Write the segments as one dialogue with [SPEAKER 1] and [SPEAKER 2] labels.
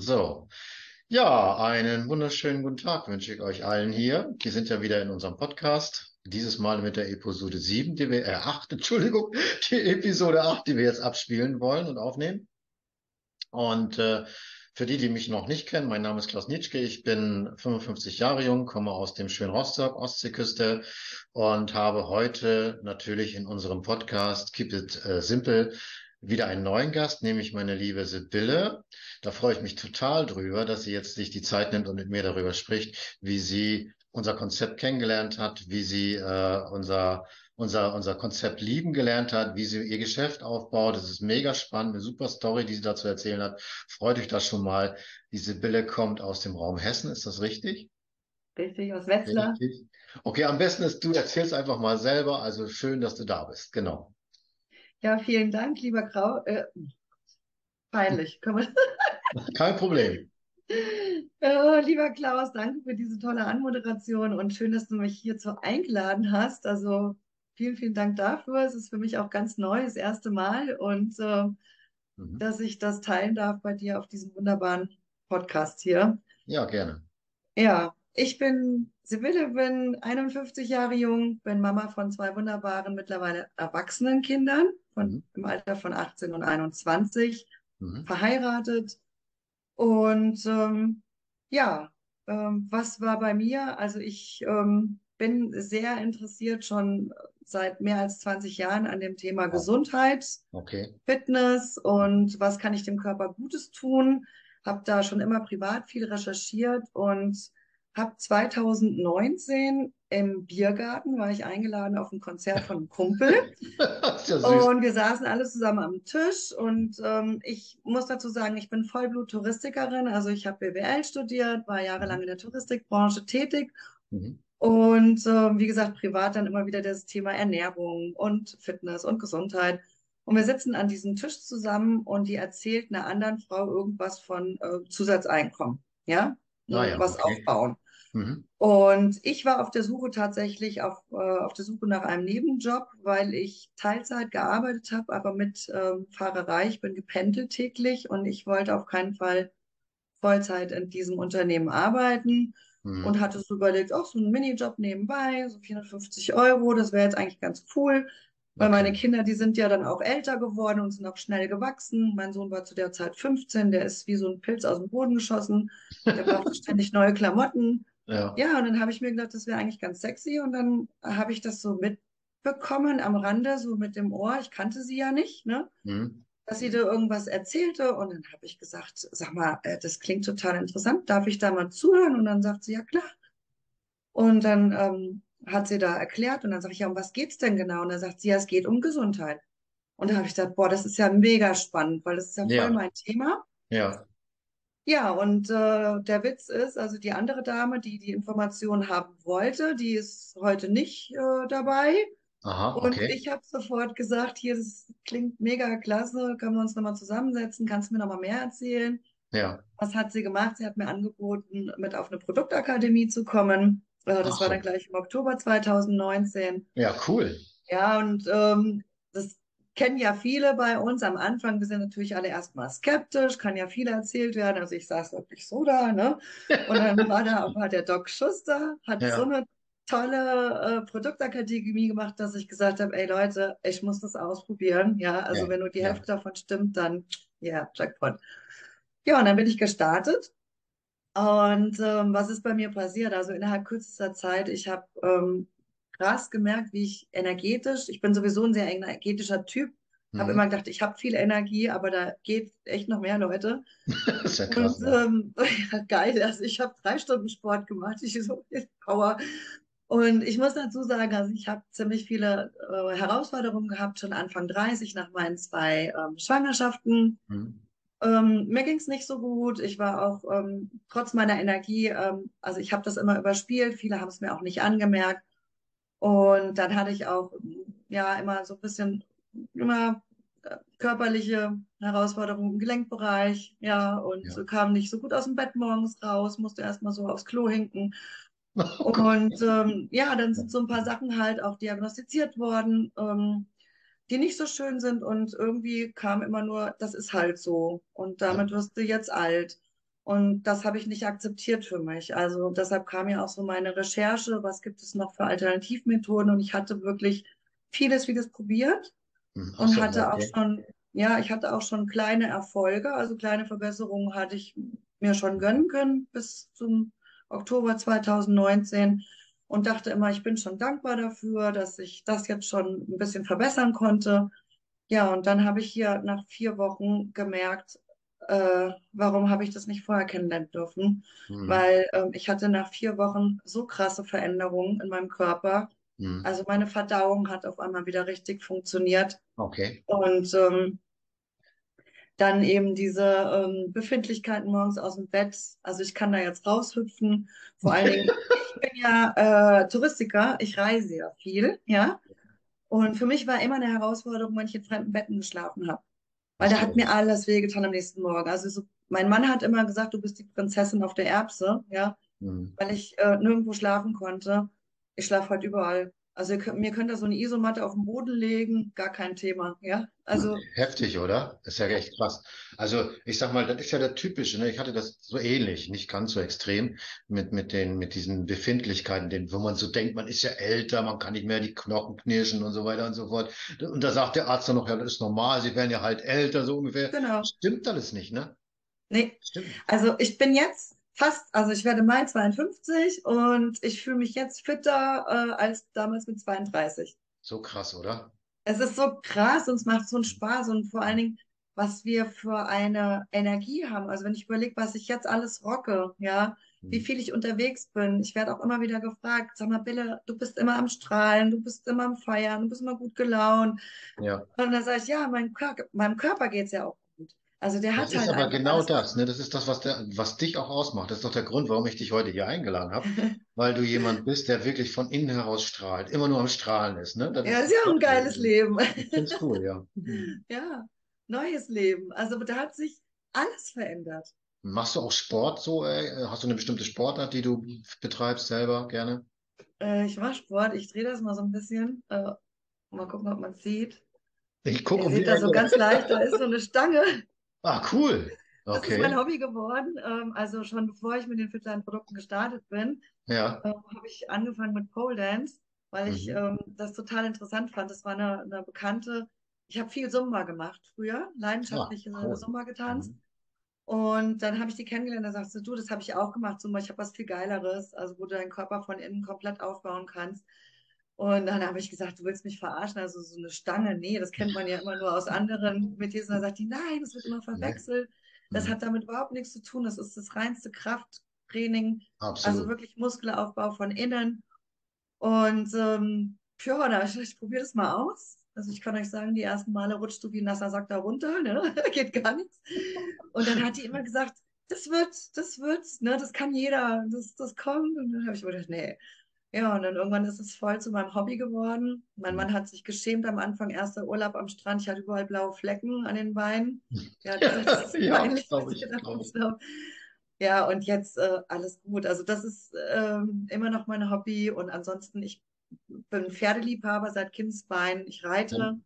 [SPEAKER 1] So, ja, einen wunderschönen guten Tag wünsche ich euch allen hier. Wir sind ja wieder in unserem Podcast. Dieses Mal mit der Episode 7, die wir, äh, 8, Entschuldigung, die Episode 8, die wir jetzt abspielen wollen und aufnehmen. Und äh, für die, die mich noch nicht kennen, mein Name ist Klaus Nitschke, ich bin 55 Jahre jung, komme aus dem schönen Rostock, Ostseeküste und habe heute natürlich in unserem Podcast Keep It äh, Simple wieder einen neuen Gast, nämlich meine liebe Sibylle. Da freue ich mich total drüber, dass sie jetzt sich die Zeit nimmt und mit mir darüber spricht, wie sie unser Konzept kennengelernt hat, wie sie äh, unser, unser, unser Konzept lieben gelernt hat, wie sie ihr Geschäft aufbaut. Das ist mega spannend, eine super Story, die sie dazu erzählen hat. Freut euch das schon mal. Die Sibylle kommt aus dem Raum Hessen, ist das richtig?
[SPEAKER 2] Richtig, aus Wetzlar.
[SPEAKER 1] Richtig. Okay, am besten ist, du erzählst einfach mal selber. Also schön, dass du da bist. Genau.
[SPEAKER 2] Ja, vielen Dank, lieber Grau. Äh, peinlich.
[SPEAKER 1] Kein Problem.
[SPEAKER 2] Oh, lieber Klaus, danke für diese tolle Anmoderation und schön, dass du mich hierzu eingeladen hast. Also vielen, vielen Dank dafür. Es ist für mich auch ganz neu, das erste Mal und äh, mhm. dass ich das teilen darf bei dir auf diesem wunderbaren Podcast hier.
[SPEAKER 1] Ja, gerne.
[SPEAKER 2] Ja, ich bin Sibylle, bin 51 Jahre jung, bin Mama von zwei wunderbaren, mittlerweile erwachsenen Kindern von, mhm. im Alter von 18 und 21, mhm. verheiratet. Und ähm, ja, ähm, was war bei mir? Also ich ähm, bin sehr interessiert schon seit mehr als 20 Jahren an dem Thema oh. Gesundheit,
[SPEAKER 1] okay.
[SPEAKER 2] Fitness und was kann ich dem Körper Gutes tun. Habe da schon immer privat viel recherchiert und habe 2019 im Biergarten, war ich eingeladen auf ein Konzert von einem Kumpel. ja und wir saßen alle zusammen am Tisch. Und ähm, ich muss dazu sagen, ich bin Vollblut-Touristikerin. Also ich habe BWL studiert, war jahrelang in der Touristikbranche tätig. Mhm. Und äh, wie gesagt, privat dann immer wieder das Thema Ernährung und Fitness und Gesundheit. Und wir sitzen an diesem Tisch zusammen und die erzählt einer anderen Frau irgendwas von äh, Zusatzeinkommen. Ja, ah ja, was okay. aufbauen. Mhm. Und ich war auf der Suche tatsächlich auf, äh, auf der Suche nach einem Nebenjob, weil ich Teilzeit gearbeitet habe, aber mit ähm, Fahrerei. Ich bin gependelt täglich und ich wollte auf keinen Fall Vollzeit in diesem Unternehmen arbeiten mhm. und hatte so überlegt, auch so einen Minijob nebenbei, so 450 Euro, das wäre jetzt eigentlich ganz cool. Weil okay. meine Kinder, die sind ja dann auch älter geworden und sind auch schnell gewachsen. Mein Sohn war zu der Zeit 15, der ist wie so ein Pilz aus dem Boden geschossen. Der brauchte ständig neue Klamotten.
[SPEAKER 1] Ja.
[SPEAKER 2] ja, und dann habe ich mir gedacht, das wäre eigentlich ganz sexy. Und dann habe ich das so mitbekommen am Rande, so mit dem Ohr. Ich kannte sie ja nicht, ne? Mhm. Dass sie da irgendwas erzählte. Und dann habe ich gesagt, sag mal, äh, das klingt total interessant. Darf ich da mal zuhören? Und dann sagt sie, ja klar. Und dann ähm, hat sie da erklärt. Und dann sage ich, ja, um was geht es denn genau? Und dann sagt sie, ja, es geht um Gesundheit. Und da habe ich gedacht, boah, das ist ja mega spannend, weil das ist ja voll ja. mein Thema.
[SPEAKER 1] Ja.
[SPEAKER 2] Ja, und äh, der Witz ist, also die andere Dame, die die Information haben wollte, die ist heute nicht äh, dabei.
[SPEAKER 1] Aha,
[SPEAKER 2] Und
[SPEAKER 1] okay.
[SPEAKER 2] ich habe sofort gesagt, hier, das klingt mega klasse, können wir uns nochmal zusammensetzen, kannst du mir nochmal mehr erzählen?
[SPEAKER 1] Ja.
[SPEAKER 2] Was hat sie gemacht? Sie hat mir angeboten, mit auf eine Produktakademie zu kommen. Äh, das
[SPEAKER 1] Ach
[SPEAKER 2] war
[SPEAKER 1] so.
[SPEAKER 2] dann gleich im Oktober 2019.
[SPEAKER 1] Ja, cool.
[SPEAKER 2] Ja, und ähm, das kennen ja viele bei uns am Anfang. Wir sind natürlich alle erstmal skeptisch, kann ja viel erzählt werden. Also ich saß wirklich so da, ne? Und dann war da auch mal der Doc Schuster, hat
[SPEAKER 1] Ja.
[SPEAKER 2] so eine tolle äh, Produktakademie gemacht, dass ich gesagt habe, ey Leute, ich muss das ausprobieren. Ja, also
[SPEAKER 1] Ja,
[SPEAKER 2] wenn nur die
[SPEAKER 1] ja.
[SPEAKER 2] Hälfte davon stimmt, dann ja, Jackpot. Ja, und dann bin ich gestartet. Und ähm, was ist bei mir passiert? Also innerhalb kürzester Zeit, ich habe ähm, krass gemerkt, wie ich energetisch, ich bin sowieso ein sehr energetischer Typ, habe
[SPEAKER 1] Mhm.
[SPEAKER 2] immer gedacht, ich habe viel Energie, aber da geht echt noch mehr, Leute.
[SPEAKER 1] Das ist ja
[SPEAKER 2] Und
[SPEAKER 1] krass, ja.
[SPEAKER 2] ähm, ja, geil, also ich habe drei Stunden Sport gemacht, ich so viel Power. Und ich muss dazu sagen, also ich habe ziemlich viele äh, Herausforderungen gehabt, schon Anfang 30 nach meinen zwei ähm, Schwangerschaften.
[SPEAKER 1] Mhm.
[SPEAKER 2] Ähm, mir ging es nicht so gut. Ich war auch ähm, trotz meiner Energie, ähm, also ich habe das immer überspielt. Viele haben es mir auch nicht angemerkt. Und dann hatte ich auch ja immer so ein bisschen immer äh, körperliche Herausforderungen im Gelenkbereich, ja, und
[SPEAKER 1] Ja.
[SPEAKER 2] kam nicht so gut aus dem Bett morgens raus, musste erstmal so aufs Klo hinken.
[SPEAKER 1] Oh.
[SPEAKER 2] Und ähm, ja, dann sind so ein paar Sachen halt auch diagnostiziert worden, ähm, die nicht so schön sind. Und irgendwie kam immer nur, das ist halt so. Und damit wirst du jetzt alt. Und das habe ich nicht akzeptiert für mich. Also deshalb kam ja auch so meine Recherche, was gibt es noch für Alternativmethoden? Und ich hatte wirklich vieles, vieles probiert
[SPEAKER 1] Hm, Ach
[SPEAKER 2] und hatte auch
[SPEAKER 1] okay.
[SPEAKER 2] schon, ja, ich hatte auch schon kleine Erfolge, also kleine Verbesserungen hatte ich mir schon gönnen können bis zum Oktober 2019 und dachte immer, ich bin schon dankbar dafür, dass ich das jetzt schon ein bisschen verbessern konnte. Ja, und dann habe ich hier nach vier Wochen gemerkt, äh, warum habe ich das nicht vorher kennenlernen dürfen?
[SPEAKER 1] Hm,
[SPEAKER 2] Weil ähm, ich hatte nach vier Wochen so krasse Veränderungen in meinem Körper.
[SPEAKER 1] hm.
[SPEAKER 2] Also meine Verdauung hat auf einmal wieder richtig funktioniert.
[SPEAKER 1] Okay.
[SPEAKER 2] Und ähm, dann eben diese ähm, Befindlichkeiten morgens aus dem Bett. Also ich kann da jetzt raushüpfen. Vor allen Dingen, ich bin ja äh, Touristiker, ich reise ja viel, ja. Und für mich war immer eine Herausforderung, wenn ich in fremden Betten geschlafen habe. Weil da hat mir alles wehgetan am nächsten Morgen. Also so, mein Mann hat immer gesagt, du bist die Prinzessin auf der Erbse, ja,
[SPEAKER 1] Hm.
[SPEAKER 2] weil ich äh, nirgendwo schlafen konnte. Ich schlafe halt überall. Also ihr könnt, mir könnt ihr so eine Isomatte auf den Boden legen, gar kein Thema, ja. Also
[SPEAKER 1] Heftig, oder? Ist ja echt krass. Also ich sag mal, das ist ja der typische, ne? Ich hatte das so ähnlich, nicht ganz so extrem mit mit den mit diesen Befindlichkeiten, den, wo man so denkt, man ist ja älter, man kann nicht mehr die Knochen knirschen und so weiter und so fort. Und da sagt der Arzt dann noch, ja, das ist normal, Sie werden ja halt älter, so ungefähr.
[SPEAKER 2] genau.
[SPEAKER 1] Stimmt alles nicht, ne?
[SPEAKER 2] Nee,
[SPEAKER 1] Stimmt.
[SPEAKER 2] Also ich bin jetzt fast, also ich werde Mai 52 und ich fühle mich jetzt fitter äh, als damals mit 32.
[SPEAKER 1] So krass, oder?
[SPEAKER 2] Es ist so krass und es macht so einen Spaß und vor allen Dingen, was wir für eine Energie haben. Also wenn ich überlege, was ich jetzt alles rocke, ja, wie
[SPEAKER 1] Hm.
[SPEAKER 2] viel ich unterwegs bin. Ich werde auch immer wieder gefragt, sag mal, Bille, du bist immer am Strahlen, du bist immer am Feiern, du bist immer gut gelaunt.
[SPEAKER 1] Ja.
[SPEAKER 2] Und dann sage ich, ja, mein Körper, meinem Körper geht's ja auch. Also der
[SPEAKER 1] Das
[SPEAKER 2] hat
[SPEAKER 1] ist
[SPEAKER 2] halt
[SPEAKER 1] aber
[SPEAKER 2] einfach
[SPEAKER 1] genau
[SPEAKER 2] alles.
[SPEAKER 1] das, ne? Das ist das, was der, was dich auch ausmacht. Das ist doch der Grund, warum ich dich heute hier eingeladen habe, weil du jemand bist, der wirklich von innen heraus strahlt, immer nur am Strahlen ist, ne? Das
[SPEAKER 2] Ja,
[SPEAKER 1] ist
[SPEAKER 2] ist ja auch ein geiles Leben.
[SPEAKER 1] Finde es cool, ja.
[SPEAKER 2] Ja, neues Leben. Also da hat sich alles verändert.
[SPEAKER 1] Machst du auch Sport so? Äh, hast du eine bestimmte Sportart, die du betreibst selber gerne?
[SPEAKER 2] Äh, ich mache Sport, ich drehe das mal so ein bisschen. Äh, mal gucken, ob man es sieht.
[SPEAKER 1] Ich gucke
[SPEAKER 2] Ihr seht
[SPEAKER 1] die
[SPEAKER 2] da so ganz leicht, da ist so eine Stange.
[SPEAKER 1] Ah, cool.
[SPEAKER 2] Das ist mein
[SPEAKER 1] Okay.
[SPEAKER 2] Hobby geworden. Ähm, also schon bevor ich mit den Fitline-Produkten gestartet bin,
[SPEAKER 1] Ja.
[SPEAKER 2] ähm, habe ich angefangen mit Pole Dance, weil ich
[SPEAKER 1] Mhm.
[SPEAKER 2] ähm, das total interessant fand. Das war eine, eine bekannte, ich habe viel Zumba gemacht früher,
[SPEAKER 1] Ah,
[SPEAKER 2] leidenschaftlich äh,
[SPEAKER 1] cool.
[SPEAKER 2] Zumba getanzt.
[SPEAKER 1] Mhm.
[SPEAKER 2] Und dann habe ich die kennengelernt, da sagst du, du, das habe ich auch gemacht, Zumba, ich habe was viel Geileres, also wo du deinen Körper von innen komplett aufbauen kannst. Und dann habe ich gesagt, du willst mich verarschen, also so eine Stange, nee, das kennt man ja immer nur aus anderen Metiers. Und dann sagt die, nein, das wird immer verwechselt. Das
[SPEAKER 1] Mhm.
[SPEAKER 2] hat damit überhaupt nichts zu tun. Das ist das reinste Krafttraining, also
[SPEAKER 1] Absolut.
[SPEAKER 2] wirklich Muskelaufbau von innen. Und ähm, ja, da habe ich gedacht, ich probiere das mal aus. Also ich kann euch sagen, die ersten Male rutscht du wie ein nasser Sack da runter, ne? Geht gar nichts. Und dann hat die immer gesagt, das wird, das wird, ne? Das kann jeder, das, das kommt. Und dann habe ich mir gedacht, nee. Ja, und dann irgendwann ist es voll zu meinem Hobby geworden. Mein
[SPEAKER 1] Mhm.
[SPEAKER 2] Mann hat sich geschämt am Anfang, erster Urlaub am Strand. Ich hatte überall blaue Flecken an den Beinen. Gesagt, das ist
[SPEAKER 1] Ja,
[SPEAKER 2] peinlich. was
[SPEAKER 1] ich.
[SPEAKER 2] Ja, und jetzt äh, alles gut. Also das ist ähm, immer noch mein Hobby. Und ansonsten, ich bin Pferdeliebhaber seit Kindesbein. Ich reite.
[SPEAKER 1] Dann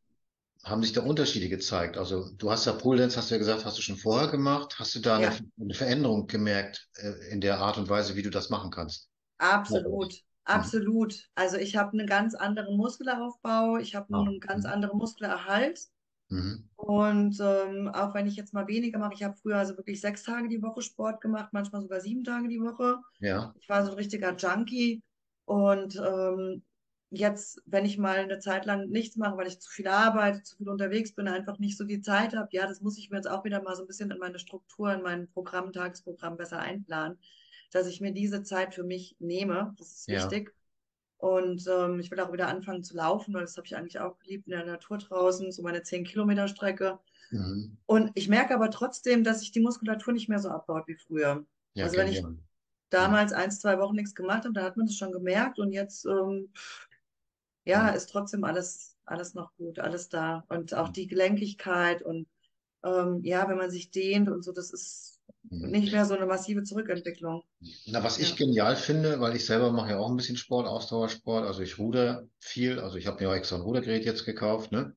[SPEAKER 1] haben sich da Unterschiede gezeigt. Also du hast ja Pole Dance, hast du ja gesagt, hast du schon vorher gemacht. Hast du da eine,
[SPEAKER 2] Ja,
[SPEAKER 1] eine Veränderung gemerkt äh, in der Art und Weise, wie du das machen kannst?
[SPEAKER 2] absolut. Absolut. Also ich habe einen ganz anderen Muskelaufbau. Ich habe
[SPEAKER 1] Ah.
[SPEAKER 2] einen ganz
[SPEAKER 1] Mhm.
[SPEAKER 2] anderen Muskelerhalt.
[SPEAKER 1] Mhm.
[SPEAKER 2] Und ähm, auch wenn ich jetzt mal weniger mache, ich habe früher also wirklich sechs Tage die Woche Sport gemacht, manchmal sogar sieben Tage die Woche.
[SPEAKER 1] Ja.
[SPEAKER 2] Ich war so ein richtiger Junkie. Und ähm, jetzt, wenn ich mal eine Zeit lang nichts mache, weil ich zu viel arbeite, zu viel unterwegs bin, einfach nicht so die Zeit habe, ja, das muss ich mir jetzt auch wieder mal so ein bisschen in meine Struktur, in mein Programm, Tagesprogramm besser einplanen, dass ich mir diese Zeit für mich nehme. Das ist
[SPEAKER 1] Ja.
[SPEAKER 2] wichtig. Und ähm, ich will auch wieder anfangen zu laufen, weil das habe ich eigentlich auch geliebt in der Natur draußen, so meine 10 Kilometer Strecke.
[SPEAKER 1] Mhm.
[SPEAKER 2] Und ich merke aber trotzdem, dass sich die Muskulatur nicht mehr so abbaut wie früher.
[SPEAKER 1] Ja,
[SPEAKER 2] Also wenn ich.
[SPEAKER 1] Mhm.
[SPEAKER 2] damals eins, zwei Wochen nichts gemacht habe, da hat man das schon gemerkt und jetzt ähm, ja,
[SPEAKER 1] Mhm.
[SPEAKER 2] ist trotzdem alles, alles noch gut, alles da. Und auch die Gelenkigkeit und ähm, ja, wenn man sich dehnt und so, das ist. Nicht mehr so eine massive Zurückentwicklung.
[SPEAKER 1] Na, was ich
[SPEAKER 2] Ja,
[SPEAKER 1] genial finde, weil ich selber mache ja auch ein bisschen Sport, Ausdauersport, also ich ruder viel, also ich habe mir auch extra ein Rudergerät jetzt gekauft, ne?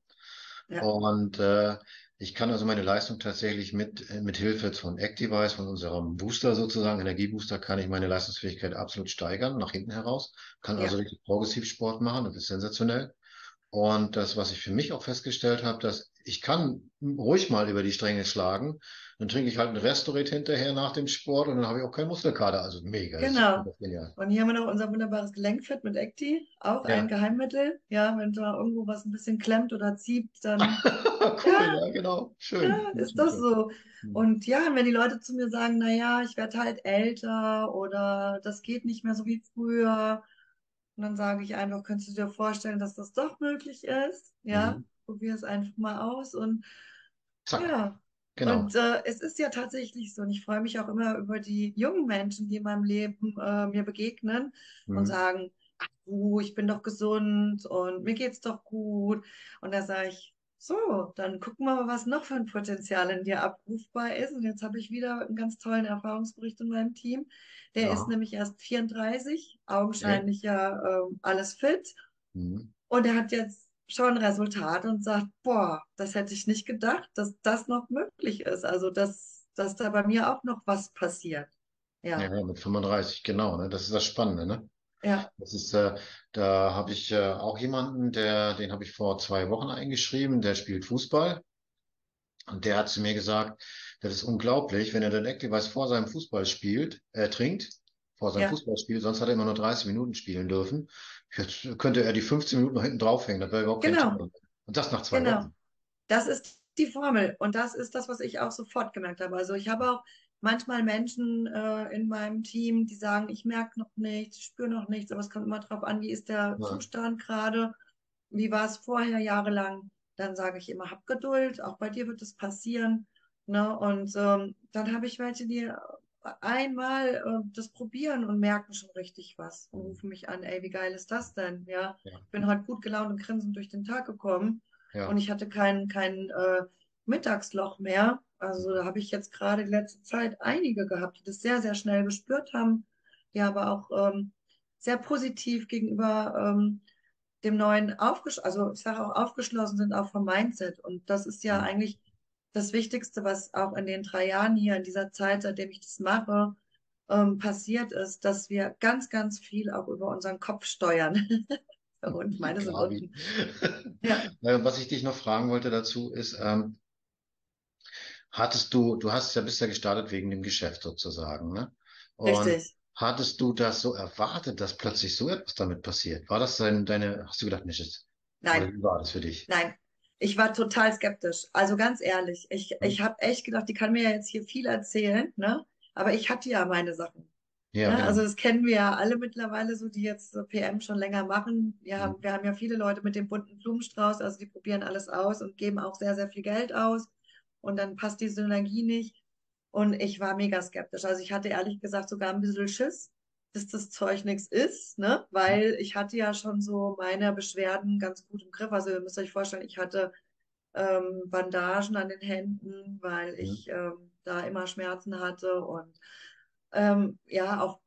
[SPEAKER 2] ja,
[SPEAKER 1] Und äh, ich kann also meine Leistung tatsächlich mit, äh, mit Hilfe von Activize, von unserem Booster sozusagen, Energiebooster, kann ich meine Leistungsfähigkeit absolut steigern, nach hinten heraus. Kann also
[SPEAKER 2] ja,
[SPEAKER 1] richtig progressiv Sport machen, das ist sensationell. Und das, was ich für mich auch festgestellt habe, dass ich kann ruhig mal über die Stränge schlagen. Dann trinke ich halt ein Restorit hinterher nach dem Sport und dann habe ich auch keinen Muskelkater. Also mega, ist
[SPEAKER 2] genau. Und hier haben wir noch unser wunderbares Gelenkfit mit Acti, auch ein
[SPEAKER 1] Ja,
[SPEAKER 2] Geheimmittel. Ja, wenn da irgendwo was ein bisschen klemmt oder zieht, dann
[SPEAKER 1] cool,
[SPEAKER 2] ja,
[SPEAKER 1] ja, genau.
[SPEAKER 2] Ja,
[SPEAKER 1] Schön.
[SPEAKER 2] ist
[SPEAKER 1] Schön,
[SPEAKER 2] das so.
[SPEAKER 1] Hm.
[SPEAKER 2] Und ja, wenn die Leute zu mir sagen, na ja, ich werde halt älter oder das geht nicht mehr so wie früher, und dann sage ich einfach, könntest du dir vorstellen, dass das doch möglich ist? Ja,
[SPEAKER 1] Mhm.
[SPEAKER 2] probier es einfach mal aus und
[SPEAKER 1] Zack,
[SPEAKER 2] ja.
[SPEAKER 1] Genau.
[SPEAKER 2] Und äh, es ist ja tatsächlich so, und ich freue mich auch immer über die jungen Menschen, die in meinem Leben äh, mir begegnen und
[SPEAKER 1] Mhm.
[SPEAKER 2] sagen, ach du, ich bin doch gesund und mir geht's doch gut. Und da sage ich, so, dann gucken wir mal, was noch für ein Potenzial in dir abrufbar ist. Und jetzt habe ich wieder einen ganz tollen Erfahrungsbericht in meinem Team. Der ist
[SPEAKER 1] Ja,
[SPEAKER 2] nämlich erst 34,
[SPEAKER 1] okay.
[SPEAKER 2] augenscheinlich ja ähm, alles fit.
[SPEAKER 1] Mhm.
[SPEAKER 2] Und er hat jetzt schon Resultat und sagt, boah, das hätte ich nicht gedacht, dass das noch möglich ist. Also, dass, dass da bei mir auch noch was passiert.
[SPEAKER 1] Ja,
[SPEAKER 2] Ja,
[SPEAKER 1] ja, mit 35, genau, ne? Das ist das Spannende, ne?
[SPEAKER 2] ja,
[SPEAKER 1] Das ist, äh, da habe ich äh, auch jemanden, der, den habe ich vor zwei Wochen eingeschrieben, der spielt Fußball. Und der hat zu mir gesagt, das ist unglaublich, wenn er den Activise vor seinem Fußball spielt, äh, trinkt, vor seinem
[SPEAKER 2] ja,
[SPEAKER 1] Fußballspiel, sonst hat er immer nur 30 Minuten spielen dürfen. Jetzt könnte er die 15 Minuten noch hinten draufhängen, das wäre überhaupt kein
[SPEAKER 2] genau,
[SPEAKER 1] Thema. Und das nach zwei
[SPEAKER 2] genau.
[SPEAKER 1] Wochen.
[SPEAKER 2] Das ist die Formel und das ist das, was ich auch sofort gemerkt habe. Also ich habe auch manchmal Menschen äh, in meinem Team, die sagen, ich merke noch nichts, ich spüre noch nichts, aber es kommt immer darauf an, wie ist der
[SPEAKER 1] Ja.
[SPEAKER 2] Zustand gerade, wie war es vorher jahrelang. Dann sage ich immer, hab Geduld, auch bei dir wird es passieren. Ne? Und ähm, dann habe ich welche, die einmal äh, das probieren und merken schon richtig was und rufen mich an, ey, wie geil ist das denn? Ja,
[SPEAKER 1] Ja,
[SPEAKER 2] ich bin heute gut gelaunt und grinsend durch den Tag gekommen und
[SPEAKER 1] ja.
[SPEAKER 2] ich hatte kein, kein äh, Mittagsloch mehr. Also da habe ich jetzt gerade die letzte Zeit einige gehabt, die das sehr, sehr schnell gespürt haben, die aber auch ähm, sehr positiv gegenüber ähm, dem Neuen aufgeschlossen, also ich sage auch aufgeschlossen sind, auch vom Mindset. Und das ist ja
[SPEAKER 1] Mhm.
[SPEAKER 2] eigentlich das Wichtigste, was auch in den drei Jahren hier, in dieser Zeit, seitdem ich das mache, ähm, passiert ist, dass wir ganz, ganz viel auch über unseren Kopf steuern. Und meine sind unten. Ja,
[SPEAKER 1] Äh, Was ich dich noch fragen wollte dazu ist, ähm, hattest du, du hast ja bist ja gestartet wegen dem Geschäft sozusagen, ne? Und
[SPEAKER 2] richtig.
[SPEAKER 1] hattest du das so erwartet, dass plötzlich so etwas damit passiert? War das dein, deine, hast du gedacht, Mensch, oder
[SPEAKER 2] Nein,
[SPEAKER 1] wie war das für dich?
[SPEAKER 2] nein. Ich war total skeptisch. Also ganz ehrlich, ich,
[SPEAKER 1] Hm?
[SPEAKER 2] ich habe echt gedacht, die kann mir ja jetzt hier viel erzählen, ne? Aber ich hatte ja meine Sachen.
[SPEAKER 1] Ja,
[SPEAKER 2] Ne? Also
[SPEAKER 1] genau.
[SPEAKER 2] das kennen wir ja alle mittlerweile, so die jetzt PM schon länger machen. Wir
[SPEAKER 1] Hm?
[SPEAKER 2] haben, wir haben ja viele Leute mit dem bunten Blumenstrauß, also die probieren alles aus und geben auch sehr, sehr viel Geld aus. Und dann passt die Synergie nicht. Und ich war mega skeptisch. Also ich hatte ehrlich gesagt sogar ein bisschen Schiss, dass das Zeug nichts ist, ne? Weil ich hatte ja schon so meine Beschwerden ganz gut im Griff. Also ihr müsst euch vorstellen, ich hatte ähm, Bandagen an den Händen, weil ich ähm, da immer Schmerzen hatte und ähm, ja, auch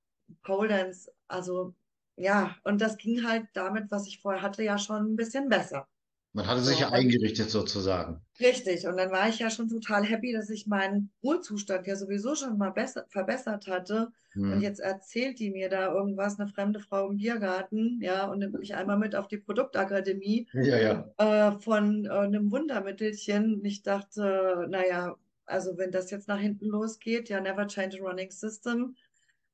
[SPEAKER 2] Pole Dance, also ja, und das ging halt damit, was ich vorher hatte, ja schon ein bisschen besser.
[SPEAKER 1] Man hatte sich
[SPEAKER 2] So,
[SPEAKER 1] ja
[SPEAKER 2] und
[SPEAKER 1] eingerichtet sozusagen.
[SPEAKER 2] richtig, und dann war ich ja schon total happy, dass ich meinen Ruhezustand ja sowieso schon mal besser, verbessert hatte. Und
[SPEAKER 1] Hm?
[SPEAKER 2] jetzt erzählt die mir da irgendwas, eine fremde Frau im Biergarten, ja, und nimmt mich einmal mit auf die Produktakademie
[SPEAKER 1] Ja, ja.
[SPEAKER 2] äh, von äh, einem Wundermittelchen. Und ich dachte, naja, also wenn das jetzt nach hinten losgeht, ja, never change a running system.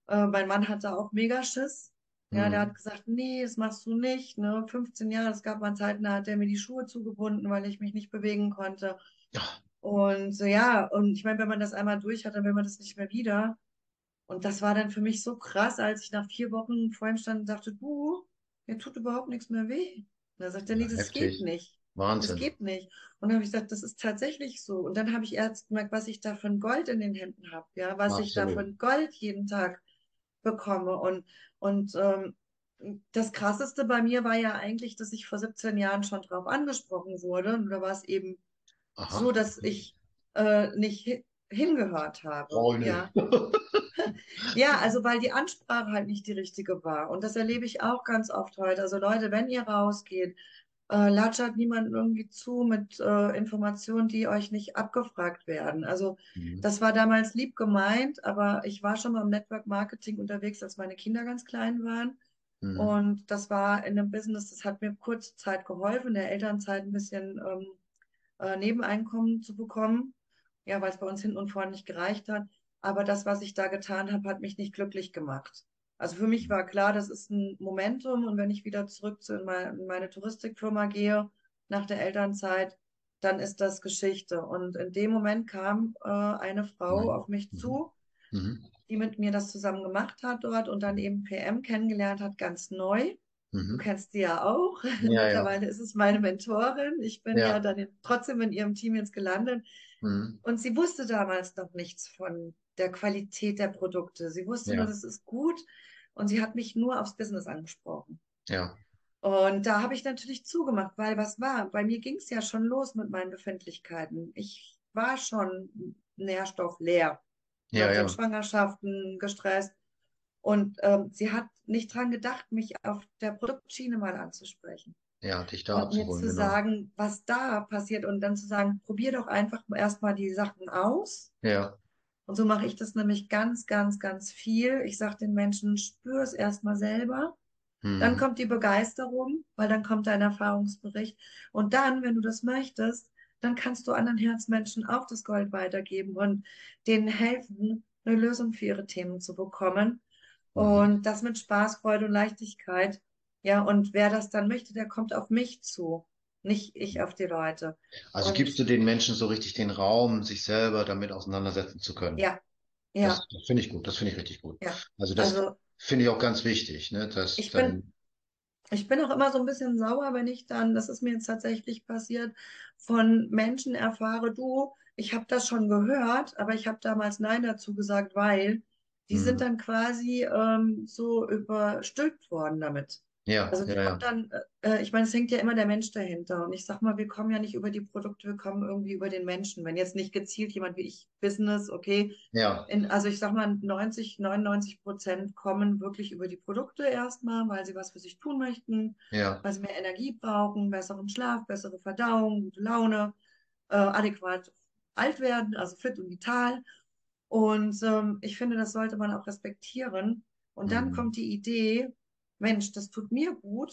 [SPEAKER 2] Äh, mein Mann hatte auch mega Schiss. Ja, der hat
[SPEAKER 1] Hm?
[SPEAKER 2] gesagt, nee, das machst du nicht. Ne? 15 Jahre, es gab mal Zeiten, da hat er mir die Schuhe zugebunden, weil ich mich nicht bewegen konnte.
[SPEAKER 1] Ach,
[SPEAKER 2] Und so, ja, und ich meine, wenn man das einmal durch hat, dann will man das nicht mehr wieder. Und das war dann für mich so krass, als ich nach vier Wochen vor ihm stand und dachte, du, mir tut überhaupt nichts mehr weh. Und da sagt er,
[SPEAKER 1] ja,
[SPEAKER 2] nee, das geht
[SPEAKER 1] heftig.
[SPEAKER 2] nicht. Das
[SPEAKER 1] Wahnsinn.
[SPEAKER 2] geht nicht. Und dann habe ich gesagt, das ist tatsächlich so. Und dann habe ich erst gemerkt, was ich da ein Gold in den Händen habe, ja, was ich da
[SPEAKER 1] Absolut.
[SPEAKER 2] ein Gold jeden Tag bekomme. Und, und ähm, das Krasseste bei mir war ja eigentlich, dass ich vor 17 Jahren schon drauf angesprochen wurde. Und da war es eben
[SPEAKER 1] Aha.
[SPEAKER 2] so, dass ich äh, nicht hi hingehört habe.
[SPEAKER 1] Freunde.
[SPEAKER 2] Ja. Ja, also weil die Ansprache halt nicht die richtige war. Und das erlebe ich auch ganz oft heute. Also Leute, wenn ihr rausgeht, äh, latschert niemand irgendwie zu mit äh, Informationen, die euch nicht abgefragt werden. Also
[SPEAKER 1] Mhm.
[SPEAKER 2] das war damals lieb gemeint, aber ich war schon mal im Network Marketing unterwegs, als meine Kinder ganz klein waren.
[SPEAKER 1] Mhm.
[SPEAKER 2] Und das war in einem Business, das hat mir kurze Zeit geholfen, in der Elternzeit ein bisschen ähm, äh, Nebeneinkommen zu bekommen. Ja, weil es bei uns hinten und vorne nicht gereicht hat. Aber das, was ich da getan habe, hat mich nicht glücklich gemacht. Also für mich war klar, das ist ein Momentum und wenn ich wieder zurück zu in meine, in meine Touristikfirma gehe nach der Elternzeit, dann ist das Geschichte. Und in dem Moment kam äh, eine Frau
[SPEAKER 1] Mhm.
[SPEAKER 2] auf mich
[SPEAKER 1] Mhm.
[SPEAKER 2] zu,
[SPEAKER 1] Mhm.
[SPEAKER 2] die mit mir das zusammen gemacht hat dort und dann eben PM kennengelernt hat, ganz neu. Du
[SPEAKER 1] Mhm.
[SPEAKER 2] kennst sie ja auch.
[SPEAKER 1] Ja, ja.
[SPEAKER 2] Mittlerweile ist es meine Mentorin. Ich bin ja
[SPEAKER 1] Ja.
[SPEAKER 2] dann in, trotzdem in ihrem Team jetzt gelandet.
[SPEAKER 1] Mhm.
[SPEAKER 2] Und sie wusste damals noch nichts von der Qualität der Produkte. Sie wusste nur,
[SPEAKER 1] Ja.
[SPEAKER 2] das ist gut. Und sie hat mich nur aufs Business angesprochen.
[SPEAKER 1] Ja.
[SPEAKER 2] Und da habe ich natürlich zugemacht, weil was war? Bei mir ging es ja schon los mit meinen Befindlichkeiten. Ich war schon nährstoffleer
[SPEAKER 1] Ja, ja.
[SPEAKER 2] Schwangerschaften gestresst. Und ähm, sie hat nicht dran gedacht, mich auf der Produktschiene mal anzusprechen
[SPEAKER 1] Ja, dich da
[SPEAKER 2] und mir zu
[SPEAKER 1] genau.
[SPEAKER 2] sagen, was da passiert und dann zu sagen, probier doch einfach erstmal die Sachen aus.
[SPEAKER 1] Ja.
[SPEAKER 2] Und so mache ich das nämlich ganz, ganz, ganz viel. Ich sage den Menschen, spür es erstmal selber. Dann
[SPEAKER 1] Mhm.
[SPEAKER 2] kommt die Begeisterung, weil dann kommt dein Erfahrungsbericht. Und dann, wenn du das möchtest, dann kannst du anderen Herzmenschen auch das Gold weitergeben und denen helfen, eine Lösung für ihre Themen zu bekommen.
[SPEAKER 1] Mhm.
[SPEAKER 2] Und das mit Spaß, Freude und Leichtigkeit. Ja, und wer das dann möchte, der kommt auf mich zu, nicht ich auf die Leute.
[SPEAKER 1] Also
[SPEAKER 2] Und
[SPEAKER 1] gibst du den Menschen so richtig den Raum, sich selber damit auseinandersetzen zu können.
[SPEAKER 2] ja, ja,
[SPEAKER 1] Das, das finde ich gut, das finde ich richtig gut.
[SPEAKER 2] ja.
[SPEAKER 1] Also das
[SPEAKER 2] Also
[SPEAKER 1] finde ich auch ganz wichtig, ne, dass
[SPEAKER 2] ich
[SPEAKER 1] dann,
[SPEAKER 2] bin, ich bin auch immer so ein bisschen sauer, wenn ich dann, das ist mir jetzt tatsächlich passiert, von Menschen erfahre, du, ich habe das schon gehört, aber ich habe damals Nein dazu gesagt, weil die sind
[SPEAKER 1] Mhm.
[SPEAKER 2] dann quasi ähm, so überstülpt worden damit.
[SPEAKER 1] Ja,
[SPEAKER 2] Also die
[SPEAKER 1] ja,
[SPEAKER 2] kommt
[SPEAKER 1] ja,
[SPEAKER 2] dann, äh, ich meine, es hängt ja immer der Mensch dahinter. Und ich sag mal, wir kommen ja nicht über die Produkte, wir kommen irgendwie über den Menschen. Wenn jetzt nicht gezielt jemand wie ich Business, okay,
[SPEAKER 1] ja,
[SPEAKER 2] in, also ich sag mal, 90, 99 Prozent kommen wirklich über die Produkte erstmal, weil sie was für sich tun möchten,
[SPEAKER 1] ja,
[SPEAKER 2] weil sie mehr Energie brauchen, besseren Schlaf, bessere Verdauung, gute Laune, äh, adäquat alt werden, also fit und vital. Und ähm, ich finde, das sollte man auch respektieren. Und dann
[SPEAKER 1] Mhm.
[SPEAKER 2] kommt die Idee, Mensch, das tut mir gut,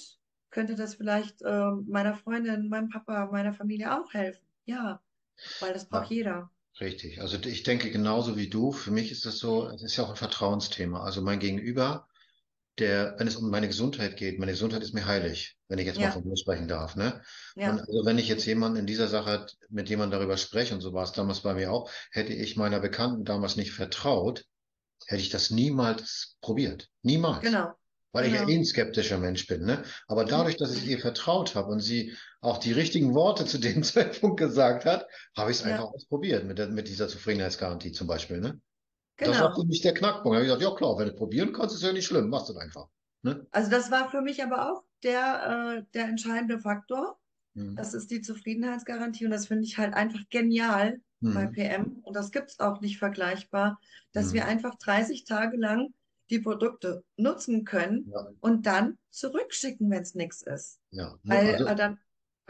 [SPEAKER 2] könnte das vielleicht ähm, meiner Freundin, meinem Papa, meiner Familie auch helfen? Ja, weil das braucht
[SPEAKER 1] ja,
[SPEAKER 2] jeder.
[SPEAKER 1] richtig. Also ich denke genauso wie du. Für mich ist das so, es ist ja auch ein Vertrauensthema. Also mein Gegenüber, der, wenn es um meine Gesundheit geht, meine Gesundheit ist mir heilig, wenn ich jetzt mal
[SPEAKER 2] Ja,
[SPEAKER 1] von mir sprechen darf, ne? Und
[SPEAKER 2] ja,
[SPEAKER 1] also wenn ich jetzt jemanden in dieser Sache mit jemandem darüber spreche, und so war es damals bei mir auch, hätte ich meiner Bekannten damals nicht vertraut, hätte ich das niemals probiert. Niemals.
[SPEAKER 2] genau,
[SPEAKER 1] Weil ich ja
[SPEAKER 2] genau.
[SPEAKER 1] eh ein skeptischer Mensch bin, ne? Aber dadurch, dass ich ihr vertraut habe und sie auch die richtigen Worte zu dem Zeitpunkt gesagt hat, habe ich es
[SPEAKER 2] Ja,
[SPEAKER 1] einfach ausprobiert mit der, mit dieser Zufriedenheitsgarantie zum Beispiel, ne? Das war
[SPEAKER 2] genau.
[SPEAKER 1] für mich der Knackpunkt. Da habe ich gesagt, ja klar, wenn du probieren kannst, ist ja nicht schlimm, machst du einfach, ne?
[SPEAKER 2] Also das war für mich aber auch der, äh, der entscheidende Faktor.
[SPEAKER 1] Mhm.
[SPEAKER 2] Das ist die Zufriedenheitsgarantie und das finde ich halt einfach genial bei
[SPEAKER 1] Mhm.
[SPEAKER 2] PM und das gibt es auch nicht vergleichbar, dass wir
[SPEAKER 1] Mhm.
[SPEAKER 2] einfach 30 Tage lang die Produkte nutzen können
[SPEAKER 1] Ja,
[SPEAKER 2] und dann zurückschicken, wenn es nichts ist.
[SPEAKER 1] ja. Ne?
[SPEAKER 2] Weil
[SPEAKER 1] Also,
[SPEAKER 2] äh, dann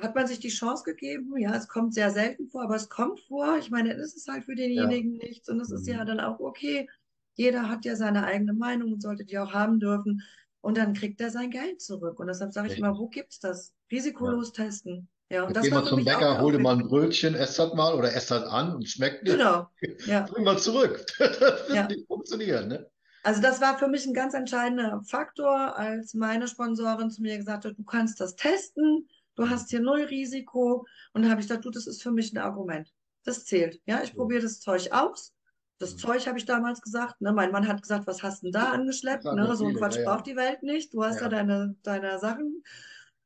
[SPEAKER 2] hat man sich die Chance gegeben, ja, es kommt sehr selten vor, aber es kommt vor. Ich meine, dann ist es halt für
[SPEAKER 1] ja.
[SPEAKER 2] denjenigen nichts und es ist ja
[SPEAKER 1] Mhm.
[SPEAKER 2] dann auch okay. Jeder hat ja seine eigene Meinung und sollte die auch haben dürfen. Und dann kriegt er sein Geld zurück. Und deshalb sage ich immer, wo gibt's das?
[SPEAKER 1] Ja.
[SPEAKER 2] Risikolos testen. Ja, und
[SPEAKER 1] Jetzt
[SPEAKER 2] das
[SPEAKER 1] geh mal zum Bäcker, hol dir mal ein. Brötchen, ess das mal oder ess das an und schmeckt nicht.
[SPEAKER 2] Genau, ja,
[SPEAKER 1] Bring mal zurück. Das wird
[SPEAKER 2] ja.
[SPEAKER 1] nicht funktionieren, ne?
[SPEAKER 2] Also das war für mich ein ganz entscheidender Faktor, als meine Sponsorin zu mir gesagt hat, du kannst das testen, du hast hier null Risiko. Und da habe ich gesagt, du, das ist für mich ein Argument. Das zählt. Ja, ich
[SPEAKER 1] Ja.
[SPEAKER 2] probiere das Zeug aus. Das
[SPEAKER 1] Mhm.
[SPEAKER 2] Zeug habe ich damals gesagt. Ne? Mein Mann hat gesagt, was hast denn da angeschleppt? Ne? So ein Quatsch
[SPEAKER 1] ja,
[SPEAKER 2] braucht die Welt nicht. Du hast ja
[SPEAKER 1] Ja,
[SPEAKER 2] deine, deine Sachen.